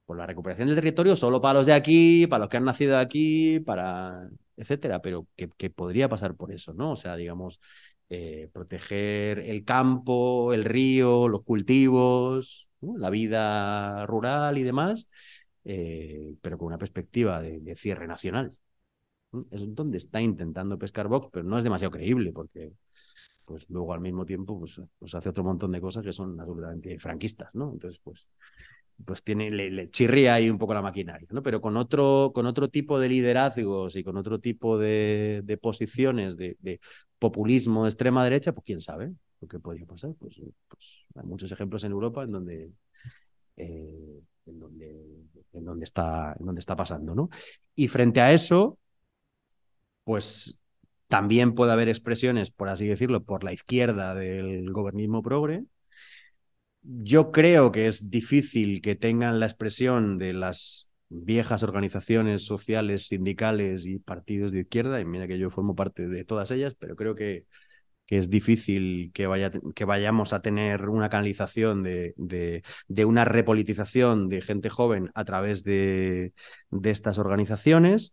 Por la recuperación del territorio solo para los de aquí, para los que han nacido aquí, para etcétera, pero que, podría pasar por eso, ¿no? O sea, digamos, eh, proteger el campo, el río, los cultivos, la vida rural y demás, eh, pero con una perspectiva de, cierre nacional. Es donde está intentando pescar Vox, pero no es demasiado creíble porque pues luego al mismo tiempo pues, pues hace otro montón de cosas que son absolutamente franquistas, ¿no? Entonces, pues pues tiene, le, chirría ahí un poco la maquinaria, ¿no? Pero con otro, con otro tipo de liderazgos y con otro tipo de, posiciones de, populismo de extrema derecha, pues quién sabe lo que podría pasar. Pues, pues hay muchos ejemplos en Europa en donde, eh, en donde, en donde, está, en donde está pasando, ¿no? Y frente a eso, pues también puede haber expresiones, por así decirlo, por la izquierda del gobernismo progre, yo creo que es difícil que tengan la expresión de las viejas organizaciones sociales, sindicales y partidos de izquierda, y mira que yo formo parte de todas ellas, pero creo que, que es difícil que, vaya, que, vayamos a tener una canalización de, de, una repolitización de gente joven a través de, de estas organizaciones.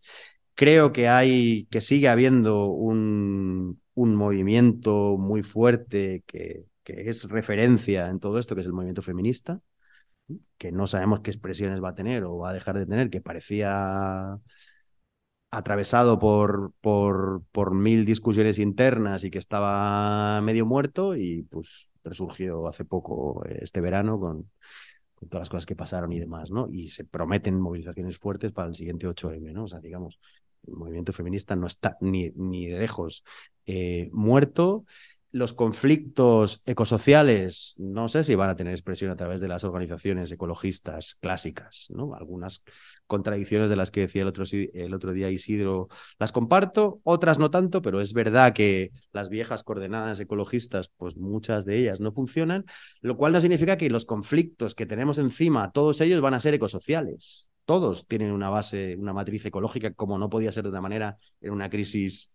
Creo que hay, que sigue habiendo un, un movimiento muy fuerte que, que es referencia en todo esto, que es el movimiento feminista, que no sabemos qué expresiones va a tener o va a dejar de tener, que parecía atravesado por, por, por mil discusiones internas y que estaba medio muerto y pues resurgió hace poco este verano con, con todas las cosas que pasaron y demás, ¿no? Y se prometen movilizaciones fuertes para el siguiente 8M, ¿no? O sea, digamos, el movimiento feminista no está ni, ni de lejos eh, muerto los conflictos ecosociales, no sé si van a tener expresión a través de las organizaciones ecologistas clásicas, ¿no? Algunas contradicciones de las que decía el otro, el otro día Isidro las comparto, otras no tanto, pero es verdad que las viejas coordenadas ecologistas, pues muchas de ellas no funcionan, lo cual no significa que los conflictos que tenemos encima, todos ellos van a ser ecosociales. Todos tienen una base, una matriz ecológica, como no podía ser de otra manera en una crisis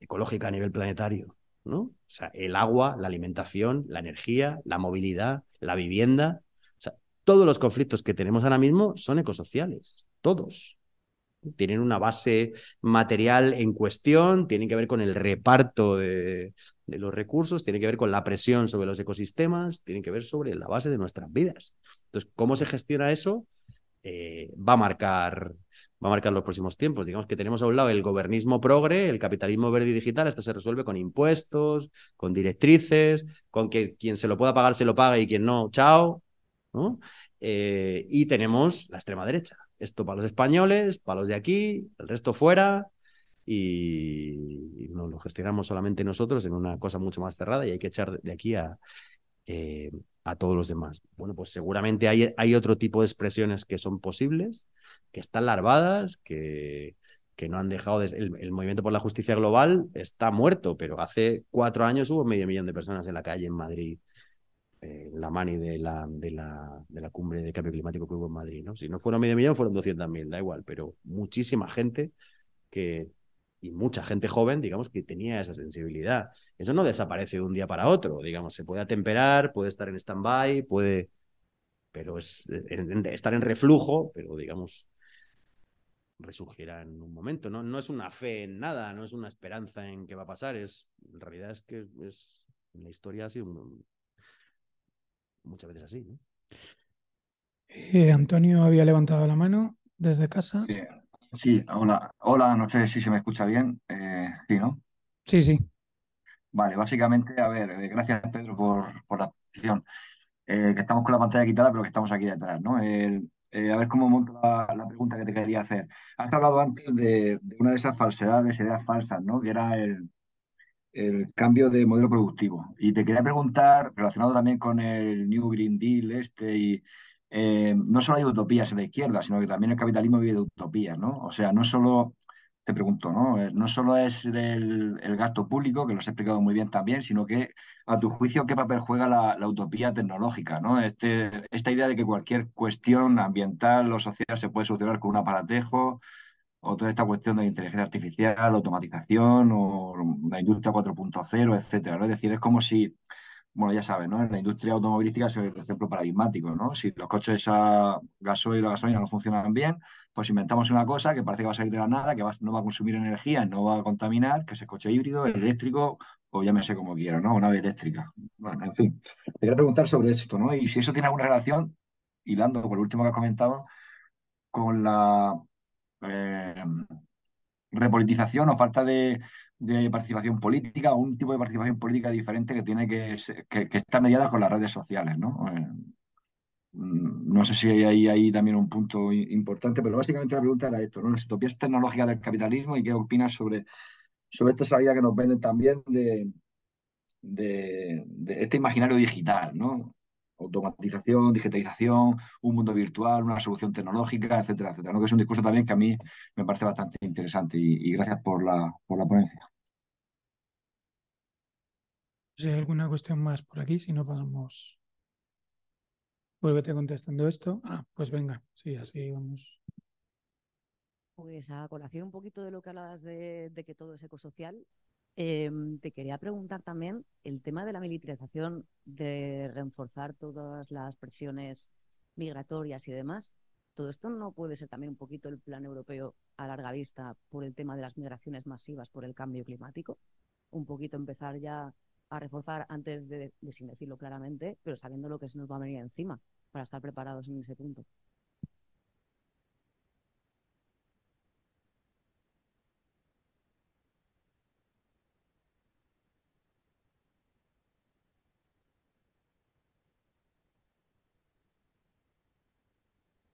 ecológica a nivel planetario. ¿No? O sea, el agua, la alimentación, la energía, la movilidad, la vivienda. O sea, todos los conflictos que tenemos ahora mismo son ecosociales, todos. Tienen una base material en cuestión, tienen que ver con el reparto de, los recursos, tienen que ver con la presión sobre los ecosistemas, tienen que ver sobre la base de nuestras vidas. Entonces, ¿cómo se gestiona eso? Eh, va a marcar va a marcar los próximos tiempos. Digamos que tenemos a un lado el gobernismo progre, el capitalismo verde y digital, esto se resuelve con impuestos, con directrices, con que quien se lo pueda pagar se lo paga y quien no, chao. Eh, y tenemos la extrema derecha. Esto para los españoles, para los de aquí, el resto fuera, y, no lo gestionamos solamente nosotros en una cosa mucho más cerrada y hay que echar de aquí a, eh, a todos los demás. Bueno, pues seguramente hay, hay otro tipo de expresiones que son posibles que están larvadas, que, que no han dejado el, movimiento por la justicia global está muerto, pero hace cuatro años hubo medio millón de personas en la calle en Madrid, eh, en la mani de la, de, la, de la cumbre de cambio climático que hubo en Madrid. ¿no? Si no fueron medio millón, fueron 200.000, da igual, pero muchísima gente que, y mucha gente joven, digamos, que tenía esa sensibilidad. Eso no desaparece de un día para otro, digamos, se puede atemperar, puede estar en stand-by, puede... Pero es estar en reflujo, pero digamos, resurgirá en un momento. ¿no? no es una fe en nada, no es una esperanza en que va a pasar, es, en realidad es que es, la historia ha sido muchas veces así. ¿no? Eh, Antonio había levantado la mano desde casa. Sí, hola, hola, no sé si se me escucha bien. Eh, sí, ¿no? Sí, sí. Vale, básicamente, a ver, eh, gracias Pedro por, por la posición. que estamos con la pantalla quitada, pero que estamos aquí detrás, ¿no? El, eh, a ver cómo monto la, pregunta que te quería hacer. Has hablado antes de, una de esas falsedades, ideas falsas, ¿no? Que era el, cambio de modelo productivo. Y te quería preguntar, relacionado también con el New Green Deal este, y eh, no solo hay utopías en la izquierda, sino que también el capitalismo vive de utopías, ¿no? O sea, no solo te pregunto, ¿no? Eh, no solo es el, gasto público, que lo has explicado muy bien también, sino que, a tu juicio, ¿qué papel juega la, utopía tecnológica? ¿no? Este, esta idea de que cualquier cuestión ambiental o social se puede solucionar con un aparatejo, o toda esta cuestión de la inteligencia artificial, automatización, o la industria 4.0, etcétera. Es decir, es como si bueno, ya sabes, ¿no? En la industria automovilística es el ejemplo paradigmático, ¿no? Si los coches a gasoil la gasolina no funcionan bien, pues inventamos una cosa que parece que va a salir de la nada, que no va a consumir energía, no va a contaminar, que es el coche híbrido, eléctrico, o llámese como quiera, ¿no? Una nave eléctrica. Bueno, en fin. Te quería preguntar sobre esto, ¿no? Y si eso tiene alguna relación, hilando con lo último que has comentado, con la eh, repolitización o falta de, de participación política un tipo de participación política diferente que tiene que, que, que estar mediada con las redes sociales, ¿no? Eh, mm, no sé si hay ahí también un punto importante, pero básicamente la pregunta era esto, ¿no? Las utopías tecnológicas del capitalismo y qué opinas sobre, sobre esta salida que nos venden también de, de, de este imaginario digital, ¿no? automatización, digitalización, un mundo virtual, una solución tecnológica, etcétera, etcétera. ¿no? Que es un discurso también que a mí me parece bastante interesante y, y gracias por la, por la ponencia. Si hay alguna cuestión más por aquí, si no pasamos. Vuélvete contestando esto. Ah, pues venga, sí, así vamos. Pues a colación un poquito de lo que hablabas de, que todo es ecosocial, eh, te quería preguntar también el tema de la militarización, de reforzar todas las presiones migratorias y demás. ¿Todo esto no puede ser también un poquito el plan europeo a larga vista por el tema de las migraciones masivas por el cambio climático? Un poquito empezar ya a reforzar antes de, sin decirlo claramente, pero sabiendo lo que se nos va a venir encima para estar preparados en ese punto.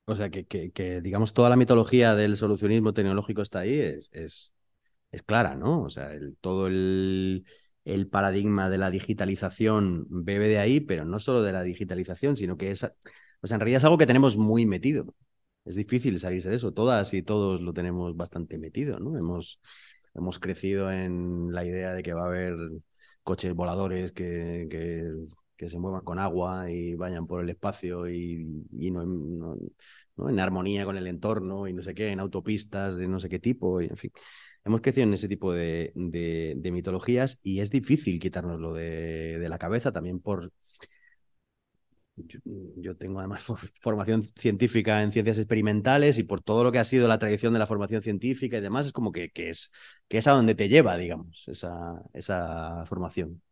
O sea, que, que, que, digamos toda la mitología del solucionismo tecnológico está ahí, es, es, es clara, ¿no? O sea, el, todo el, el, paradigma de la digitalización bebe de ahí, pero no solo de la digitalización, sino que es, o en realidad es algo que tenemos muy metido. Es difícil salirse de eso, todas y todos lo tenemos bastante metido, ¿no? Hemos, hemos crecido en la idea de que va a haber coches voladores que, que que se muevan con agua y vayan por el espacio y, y no, no, no, en armonía con el entorno y no sé qué, en autopistas de no sé qué tipo, y en fin. Hemos crecido en ese tipo de, mitologías y es difícil quitárnoslo de, la cabeza también por, yo, tengo además *laughs* formación científica en ciencias experimentales y por todo lo que ha sido la tradición de la formación científica y demás, es como que, que, es, que es a donde te lleva, digamos, esa, esa formación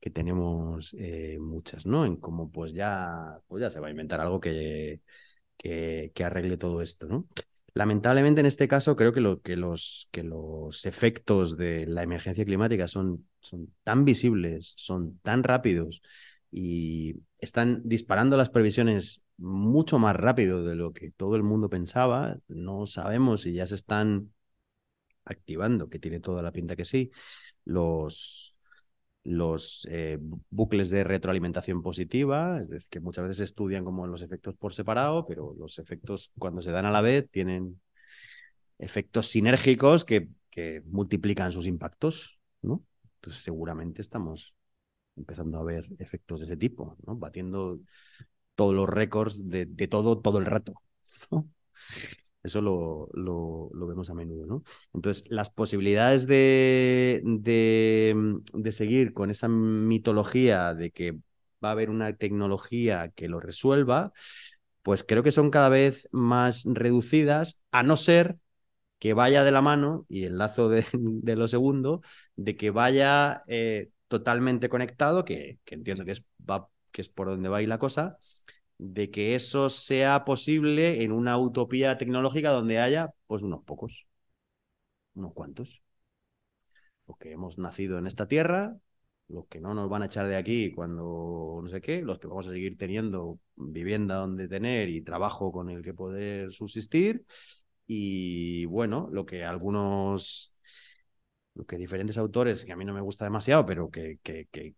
que tenemos eh, muchas, ¿no? En cómo pues ya, pues ya se va a inventar algo que, que, arregle todo esto, ¿no? Lamentablemente en este caso creo que, lo, que, los, efectos de la emergencia climática son, son tan visibles, son tan rápidos y están disparando las previsiones mucho más rápido de lo que todo el mundo pensaba. No sabemos si ya se están activando, que tiene toda la pinta que sí, los, los eh, bucles de retroalimentación positiva, es decir, que muchas veces se estudian como los efectos por separado, pero los efectos cuando se dan a la vez tienen efectos sinérgicos que, que multiplican sus impactos, ¿no? Entonces seguramente estamos empezando a ver efectos de ese tipo, ¿no? Batiendo todos los récords de, de todo todo el rato. *laughs* Eso lo, lo, vemos a menudo, ¿no? Entonces, las posibilidades de, mm, de, seguir con esa mitología de que va a haber una tecnología que lo resuelva, pues creo que son cada vez más reducidas, a no ser que vaya de la mano, y el lazo de, *laughs* lo segundo, de que vaya eh, totalmente conectado, que, que entiendo que es, va, que es por donde va ahí la cosa, de que eso sea posible en una utopía tecnológica donde haya, pues, unos pocos, unos cuantos. Los que hemos nacido en esta tierra, los que no nos van a echar de aquí cuando no sé qué, los que vamos a seguir teniendo vivienda donde tener y trabajo con el que poder subsistir. Y bueno, lo que algunos, lo que diferentes autores, que a mí no me gusta demasiado, pero que, que, que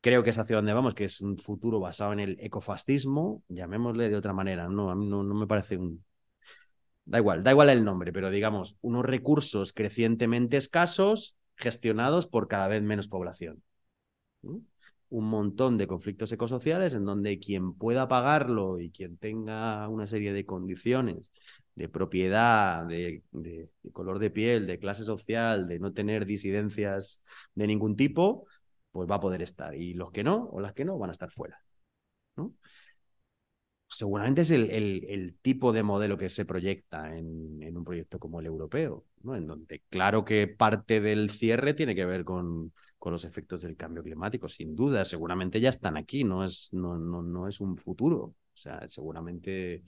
creo que es hacia donde vamos, que es un futuro basado en el ecofascismo, llamémosle de otra manera, no, a no, no me parece un, da igual, da igual el nombre, pero digamos, unos recursos crecientemente escasos gestionados por cada vez menos población. Un montón de conflictos ecosociales en donde quien pueda pagarlo y quien tenga una serie de condiciones de propiedad, de, color de piel, de clase social, de no tener disidencias de ningún tipo, pues va a poder estar. Y los que no, o las que no, van a estar fuera. Seguramente es el, tipo de modelo que se proyecta en, un proyecto como el europeo, ¿no? en donde claro que parte del cierre tiene que ver con, con los efectos del cambio climático, sin duda, seguramente ya están aquí, no es, no, no, no es un futuro. O sea, seguramente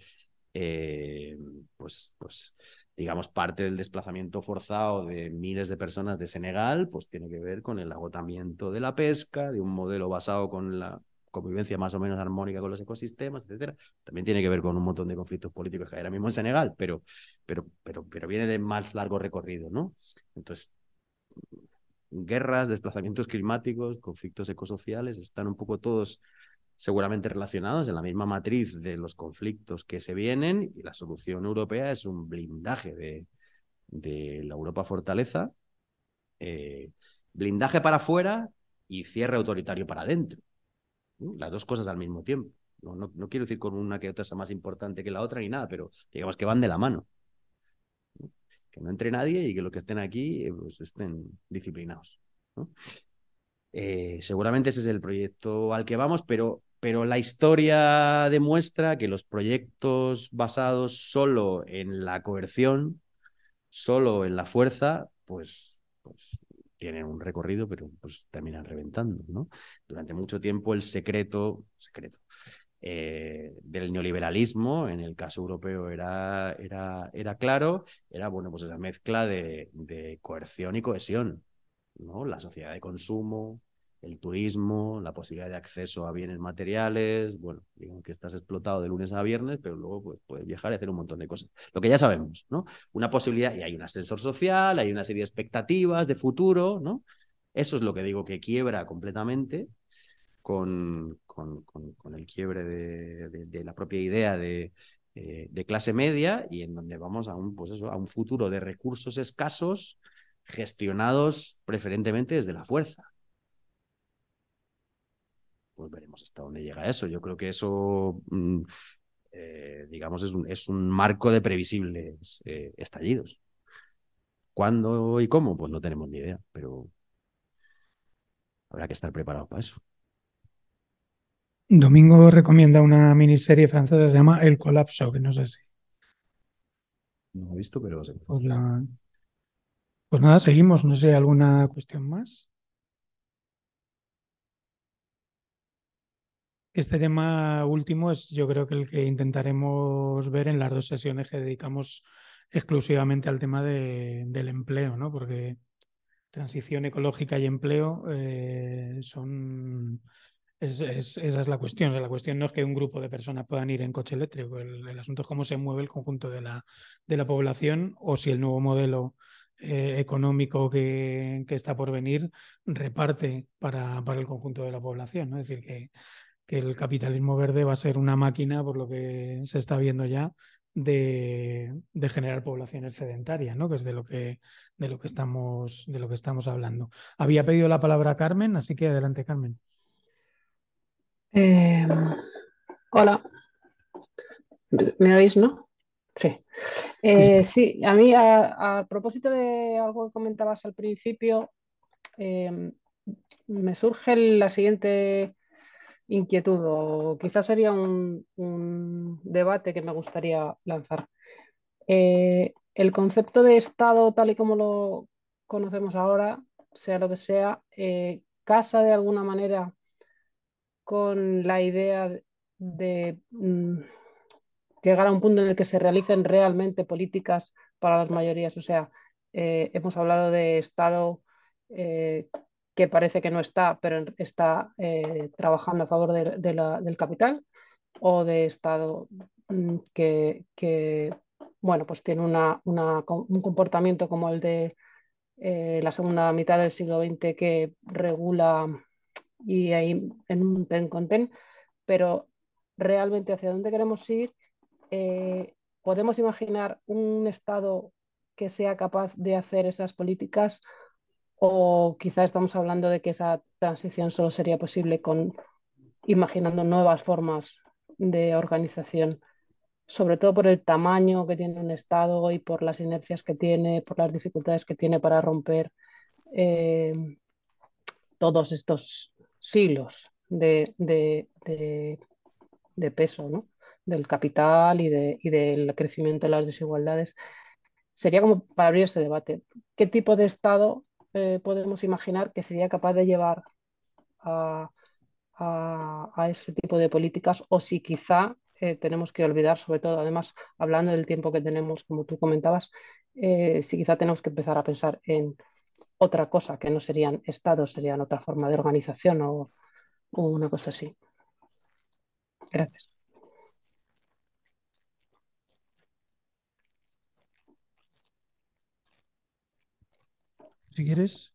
eh, pues, pues, digamos, parte del desplazamiento forzado de miles de personas de Senegal, pues tiene que ver con el agotamiento de la pesca, de un modelo basado con la convivencia más o menos armónica con los ecosistemas, etcétera. También tiene que ver con un montón de conflictos políticos que hay ahora mismo en Senegal, pero, pero, pero, pero viene de más largo recorrido, ¿no? Entonces, guerras, desplazamientos climáticos, conflictos ecosociales, están un poco todos seguramente relacionados en la misma matriz de los conflictos que se vienen y la solución europea es un blindaje de, de la Europa fortaleza, eh, blindaje para afuera y cierre autoritario para adentro. Las dos cosas al mismo tiempo. No, no, quiero decir con una que otra sea más importante que la otra ni nada, pero digamos que van de la mano. Que no entre nadie y que los que estén aquí pues, estén disciplinados. Eh, seguramente ese es el proyecto al que vamos, pero pero la historia demuestra que los proyectos basados solo en la coerción, solo en la fuerza, pues, pues tienen un recorrido, pero pues terminan reventando, ¿no? Durante mucho tiempo el secreto, secreto eh, del neoliberalismo, en el caso europeo era, era, era claro, era bueno, pues esa mezcla de, de coerción y cohesión, ¿no? La sociedad de consumo, el turismo, la posibilidad de acceso a bienes materiales, bueno, digamos que estás explotado de lunes a viernes, pero luego pues, puedes viajar y hacer un montón de cosas. Lo que ya sabemos, ¿no? Una posibilidad, y hay un ascensor social, hay una serie de expectativas de futuro, ¿no? Eso es lo que digo que quiebra completamente con, con, con, el quiebre de, la propia idea de, eh, de, clase media y en donde vamos a un, pues eso, a un futuro de recursos escasos gestionados preferentemente desde la fuerza pues veremos hasta dónde llega eso. Yo creo que eso, mm, eh, digamos, es un, es un, marco de previsibles eh, estallidos. ¿Cuándo y cómo? Pues no tenemos ni idea, pero habrá que estar preparado para eso. Domingo recomienda una miniserie francesa que se llama El colapso, que no sé si. No he visto, pero Pues, pues nada, seguimos. No sé, ¿alguna cuestión más? Este tema último es yo creo que el que intentaremos ver en las dos sesiones que dedicamos exclusivamente al tema de, del empleo, ¿no? Porque transición ecológica y empleo eh, son... esa es la cuestión. la cuestión no es que un grupo de personas puedan ir en coche eléctrico. El, asunto es cómo se mueve el conjunto de la, de la población o si el nuevo modelo eh, económico que, que, está por venir reparte para, para el conjunto de la población. Es decir, que que el capitalismo verde va a ser una máquina, por lo que se está viendo ya, de, generar poblaciones sedentarias, ¿no? que es de lo que, de, lo que estamos, de lo que estamos hablando. Había pedido la palabra Carmen, así que adelante, Carmen. Eh, hola. ¿Me oís, no? Sí. Eh, sí, a mí, a, propósito de algo que comentabas al principio, eh, me surge la siguiente inquietud o quizás sería un, debate que me gustaría lanzar. Eh, el concepto de Estado tal y como lo conocemos ahora, sea lo que sea, eh, casa de alguna manera con la idea de mm, llegar a un punto en el que se realicen realmente políticas para las mayorías. O sea, eh, hemos hablado de Estado que parece que no está, pero está eh, trabajando a favor del capital, o de Estado mm, que, bueno, pues tiene un comportamiento como el de eh, la segunda mitad del siglo XX que regula y hay en un ten con ten, pero realmente hacia dónde queremos ir, eh, ¿podemos imaginar un Estado que sea capaz de hacer esas políticas? ¿O quizá estamos hablando de que esa transición solo sería posible con imaginando nuevas formas de organización? sobre todo por el tamaño que tiene un Estado y por las inercias que tiene, por las dificultades que tiene para romper eh, todos estos siglos de, peso, ¿no? del capital y, del crecimiento de las desigualdades. Sería como para abrir este debate. ¿Qué tipo de Estado eh, podemos imaginar que sería capaz de llevar a, ese tipo de políticas o si quizá tenemos que olvidar, sobre todo, además, hablando del tiempo que tenemos, como tú comentabas, eh, si quizá tenemos que empezar a pensar en otra cosa, que no serían estados, serían otra forma de organización o, una cosa así. Gracias. Si quieres.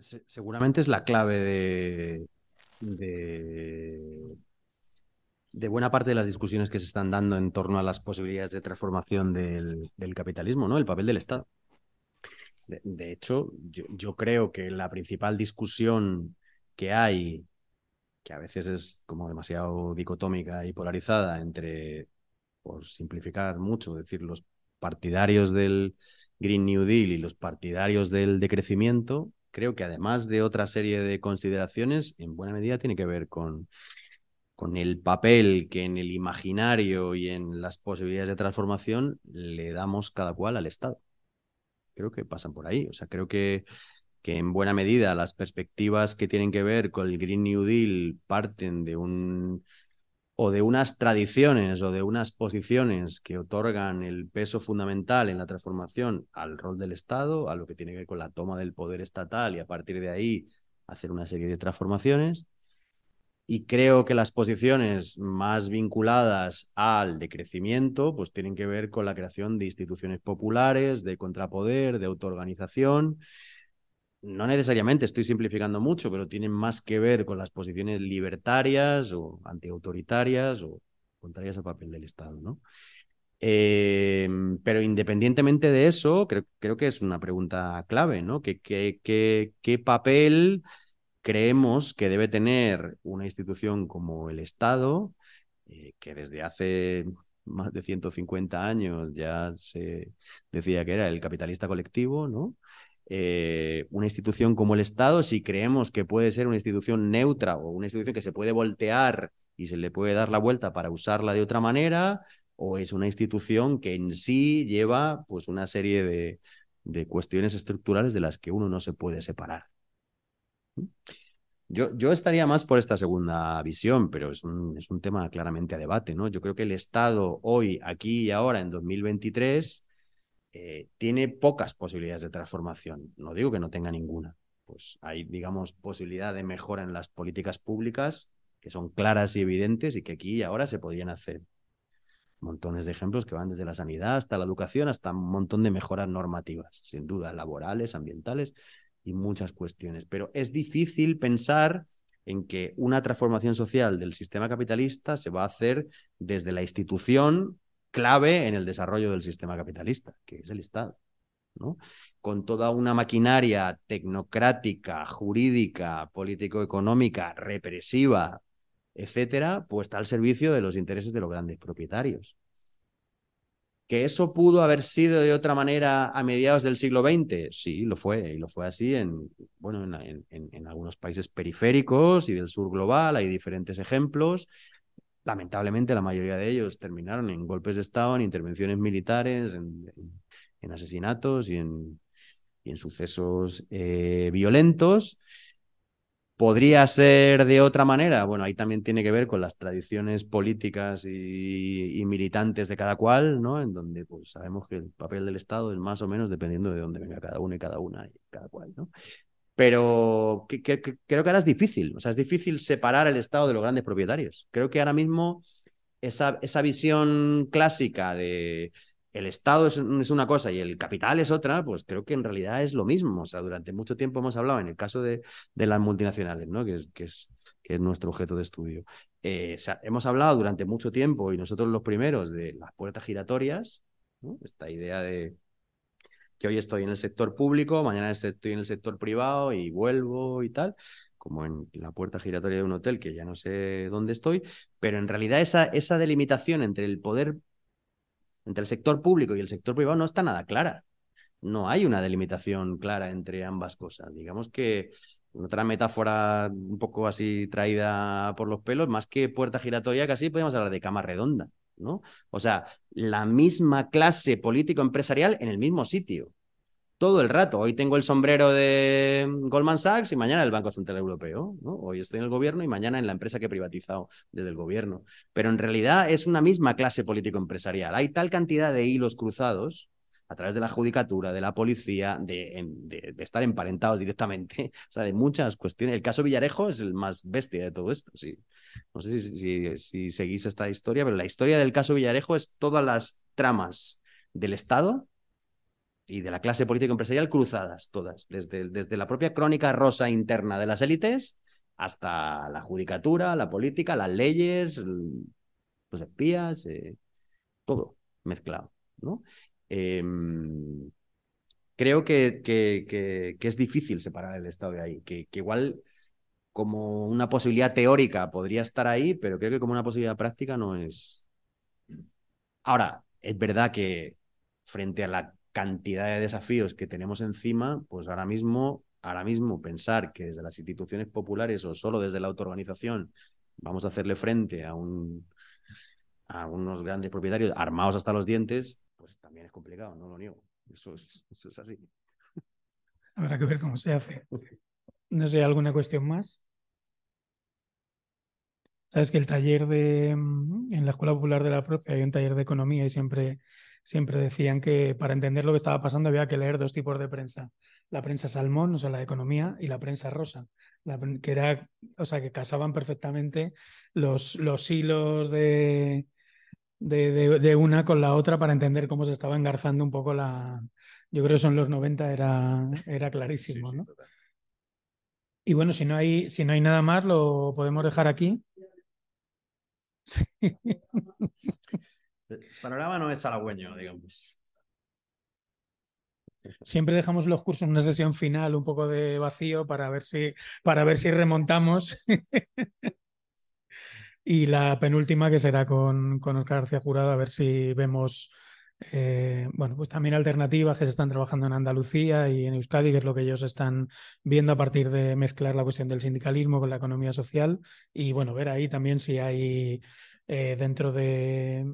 seguramente es la clave de, de, buena parte de las discusiones que se están dando en torno a las posibilidades de transformación del, capitalismo, ¿no? El papel del Estado. De, hecho, yo, creo que la principal discusión que hay, que a veces es como demasiado dicotómica y polarizada entre, por simplificar mucho, decir, los partidarios del Green New Deal y los partidarios del decrecimiento, creo que además de otra serie de consideraciones, en buena medida tiene que ver con, con el papel que en el imaginario y en las posibilidades de transformación le damos cada cual al Estado. Creo que pasan por ahí. O sea, creo que, que en buena medida las perspectivas que tienen que ver con el Green New Deal parten de un o de unas tradiciones o de unas posiciones que otorgan el peso fundamental en la transformación al rol del Estado, a lo que tiene que ver con la toma del poder estatal y a partir de ahí hacer una serie de transformaciones. Y creo que las posiciones más vinculadas al decrecimiento pues tienen que ver con la creación de instituciones populares, de contrapoder, de autoorganización, no necesariamente estoy simplificando mucho, pero tienen más que ver con las posiciones libertarias o antiautoritarias o contrarias al papel del Estado, ¿no? Em, pero independientemente de eso, creo, que es una pregunta clave, ¿no? ¿Qué, qué, qué, papel creemos que debe tener una institución como el Estado, eh, que desde hace más de 150 años ya se decía que era el capitalista colectivo, ¿no? Eh, una institución como el Estado, si creemos que puede ser una institución neutra o una institución que se puede voltear y se le puede dar la vuelta para usarla de otra manera, o es una institución que en sí lleva pues una serie de, de cuestiones estructurales de las que uno no se puede separar. Yo, yo, estaría más por esta segunda visión, pero es un, es un tema claramente a debate, ¿no? Yo creo que el Estado hoy, aquí y ahora, en 2023, eh, tiene pocas posibilidades de transformación. No digo que no tenga ninguna. Pues hay, digamos, posibilidad de mejora en las políticas públicas que son claras y evidentes y que aquí y ahora se podrían hacer. Montones de ejemplos que van desde la sanidad hasta la educación, hasta un montón de mejoras normativas, sin duda, laborales, ambientales y muchas cuestiones. Pero es difícil pensar en que una transformación social del sistema capitalista se va a hacer desde la institución clave en el desarrollo del sistema capitalista, que es el Estado. ¿no? Con toda una maquinaria tecnocrática, jurídica, político-económica, represiva, etcétera, puesta al servicio de los intereses de los grandes propietarios. ¿Que eso pudo haber sido de otra manera a mediados del siglo XX? Sí, lo fue, y lo fue así en, bueno, en, en algunos países periféricos y del sur global, hay diferentes ejemplos, lamentablemente la mayoría de ellos terminaron en golpes de Estado, en intervenciones militares, en, asesinatos y en, sucesos eh, violentos. ¿Podría ser de otra manera? Bueno, ahí también tiene que ver con las tradiciones políticas y, militantes de cada cual, ¿no? En donde pues, sabemos que el papel del Estado es más o menos dependiendo de dónde venga cada uno y cada una y cada cual, ¿no? Pero creo que ahora es difícil, o sea, es difícil separar el Estado de los grandes propietarios. Creo que ahora mismo esa, esa visión clásica de el Estado es, una cosa y el capital es otra, pues creo que en realidad es lo mismo. O sea, durante mucho tiempo hemos hablado, en el caso de, de las multinacionales, ¿no? que, es, que, es, nuestro objeto de estudio, eh, hemos hablado durante mucho tiempo, y nosotros los primeros, de las puertas giratorias, esta idea de que hoy estoy en el sector público, mañana estoy en el sector privado y vuelvo y tal, como en la puerta giratoria de un hotel, que ya no sé dónde estoy, pero en realidad esa, delimitación entre el poder, entre el sector público y el sector privado no está nada clara. No hay una delimitación clara entre ambas cosas. Digamos que otra metáfora un poco así traída por los pelos, más que puerta giratoria, casi podemos hablar de cama redonda, ¿no? O sea, la misma clase político-empresarial en el mismo sitio. Todo el rato. Hoy tengo el sombrero de Goldman Sachs y mañana el Banco Central Europeo. ¿no? Hoy estoy en el gobierno y mañana en la empresa que he privatizado desde el gobierno. Pero en realidad es una misma clase político-empresarial. Hay tal cantidad de hilos cruzados a través de la judicatura, de la policía, de, estar emparentados directamente, *laughs* o sea, de muchas cuestiones. El caso Villarejo es el más bestia de todo esto, sí. No sé si, si, seguís esta historia, pero la historia del caso Villarejo es todas las tramas del Estado y de la clase política empresarial cruzadas, todas, desde, desde la propia crónica rosa interna de las élites hasta la judicatura, la política, las leyes, los espías, eh, todo mezclado. ¿no? Em, creo que, que, es difícil separar el Estado de ahí, que, igual como una posibilidad teórica podría estar ahí, pero creo que como una posibilidad práctica no es. Ahora, es verdad que frente a la cantidad de desafíos que tenemos encima, pues ahora mismo, ahora mismo pensar que desde las instituciones populares o solo desde la autoorganización vamos a hacerle frente a un a unos grandes propietarios armados hasta los dientes, pues también es complicado, no lo niego. Eso es, eso es así. Habrá que ver cómo se hace. No sé, ¿alguna cuestión más? Sabes que el taller de mm, en la Escuela Popular de la Profe hay un taller de economía y siempre, siempre decían que para entender lo que estaba pasando había que leer dos tipos de prensa. La prensa salmón, o sea, la de economía, y la prensa rosa, que era, o sea, que casaban perfectamente los, los hilos de, de, una con la otra para entender cómo se estaba engarzando un poco la... Yo creo que eso en los 90 era, era clarísimo, ¿no? Y bueno, si no, hay, si no hay nada más, lo podemos dejar aquí. El panorama no es halagüeño, digamos. Siempre dejamos los cursos en una sesión final un poco de vacío para ver si, para ver si remontamos. *laughs* Y la penúltima que será con, con Oscar García Jurado, a ver si vemos, eh, bueno, pues también alternativas que se están trabajando en Andalucía y en Euskadi, que es lo que ellos están viendo a partir de mezclar la cuestión del sindicalismo con la economía social. Y bueno, ver ahí también si hay eh, dentro de,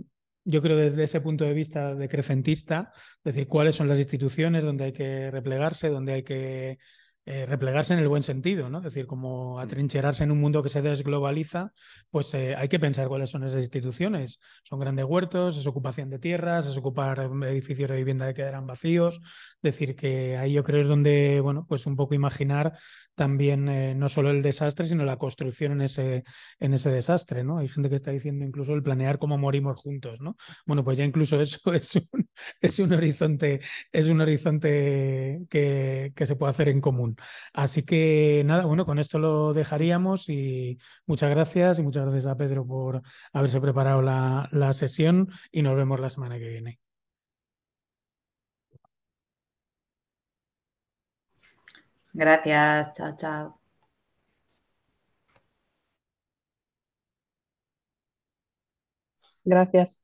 yo creo desde ese punto de vista decrecentista, es decir, cuáles son las instituciones donde hay que replegarse, donde hay que eh, replegarse en el buen sentido, ¿no? Es decir, como atrincherarse en un mundo que se desglobaliza, pues eh, hay que pensar cuáles son esas instituciones. Son grandes huertos, es ocupación de tierras, es ocupar edificios de vivienda que quedarán vacíos. Es decir, que ahí yo creo es donde, bueno, pues un poco imaginar también eh, no solo el desastre, sino la construcción en ese, en ese desastre, ¿no? Hay gente que está diciendo incluso el planear cómo morimos juntos, ¿no? Bueno, pues ya incluso eso *laughs* es un, es un horizonte, es un horizonte que, que se puede hacer en común. Así que nada, bueno, con esto lo dejaríamos y muchas gracias y muchas gracias a Pedro por haberse preparado la, la sesión y nos vemos la semana que viene. Gracias, chao, chao. Gracias.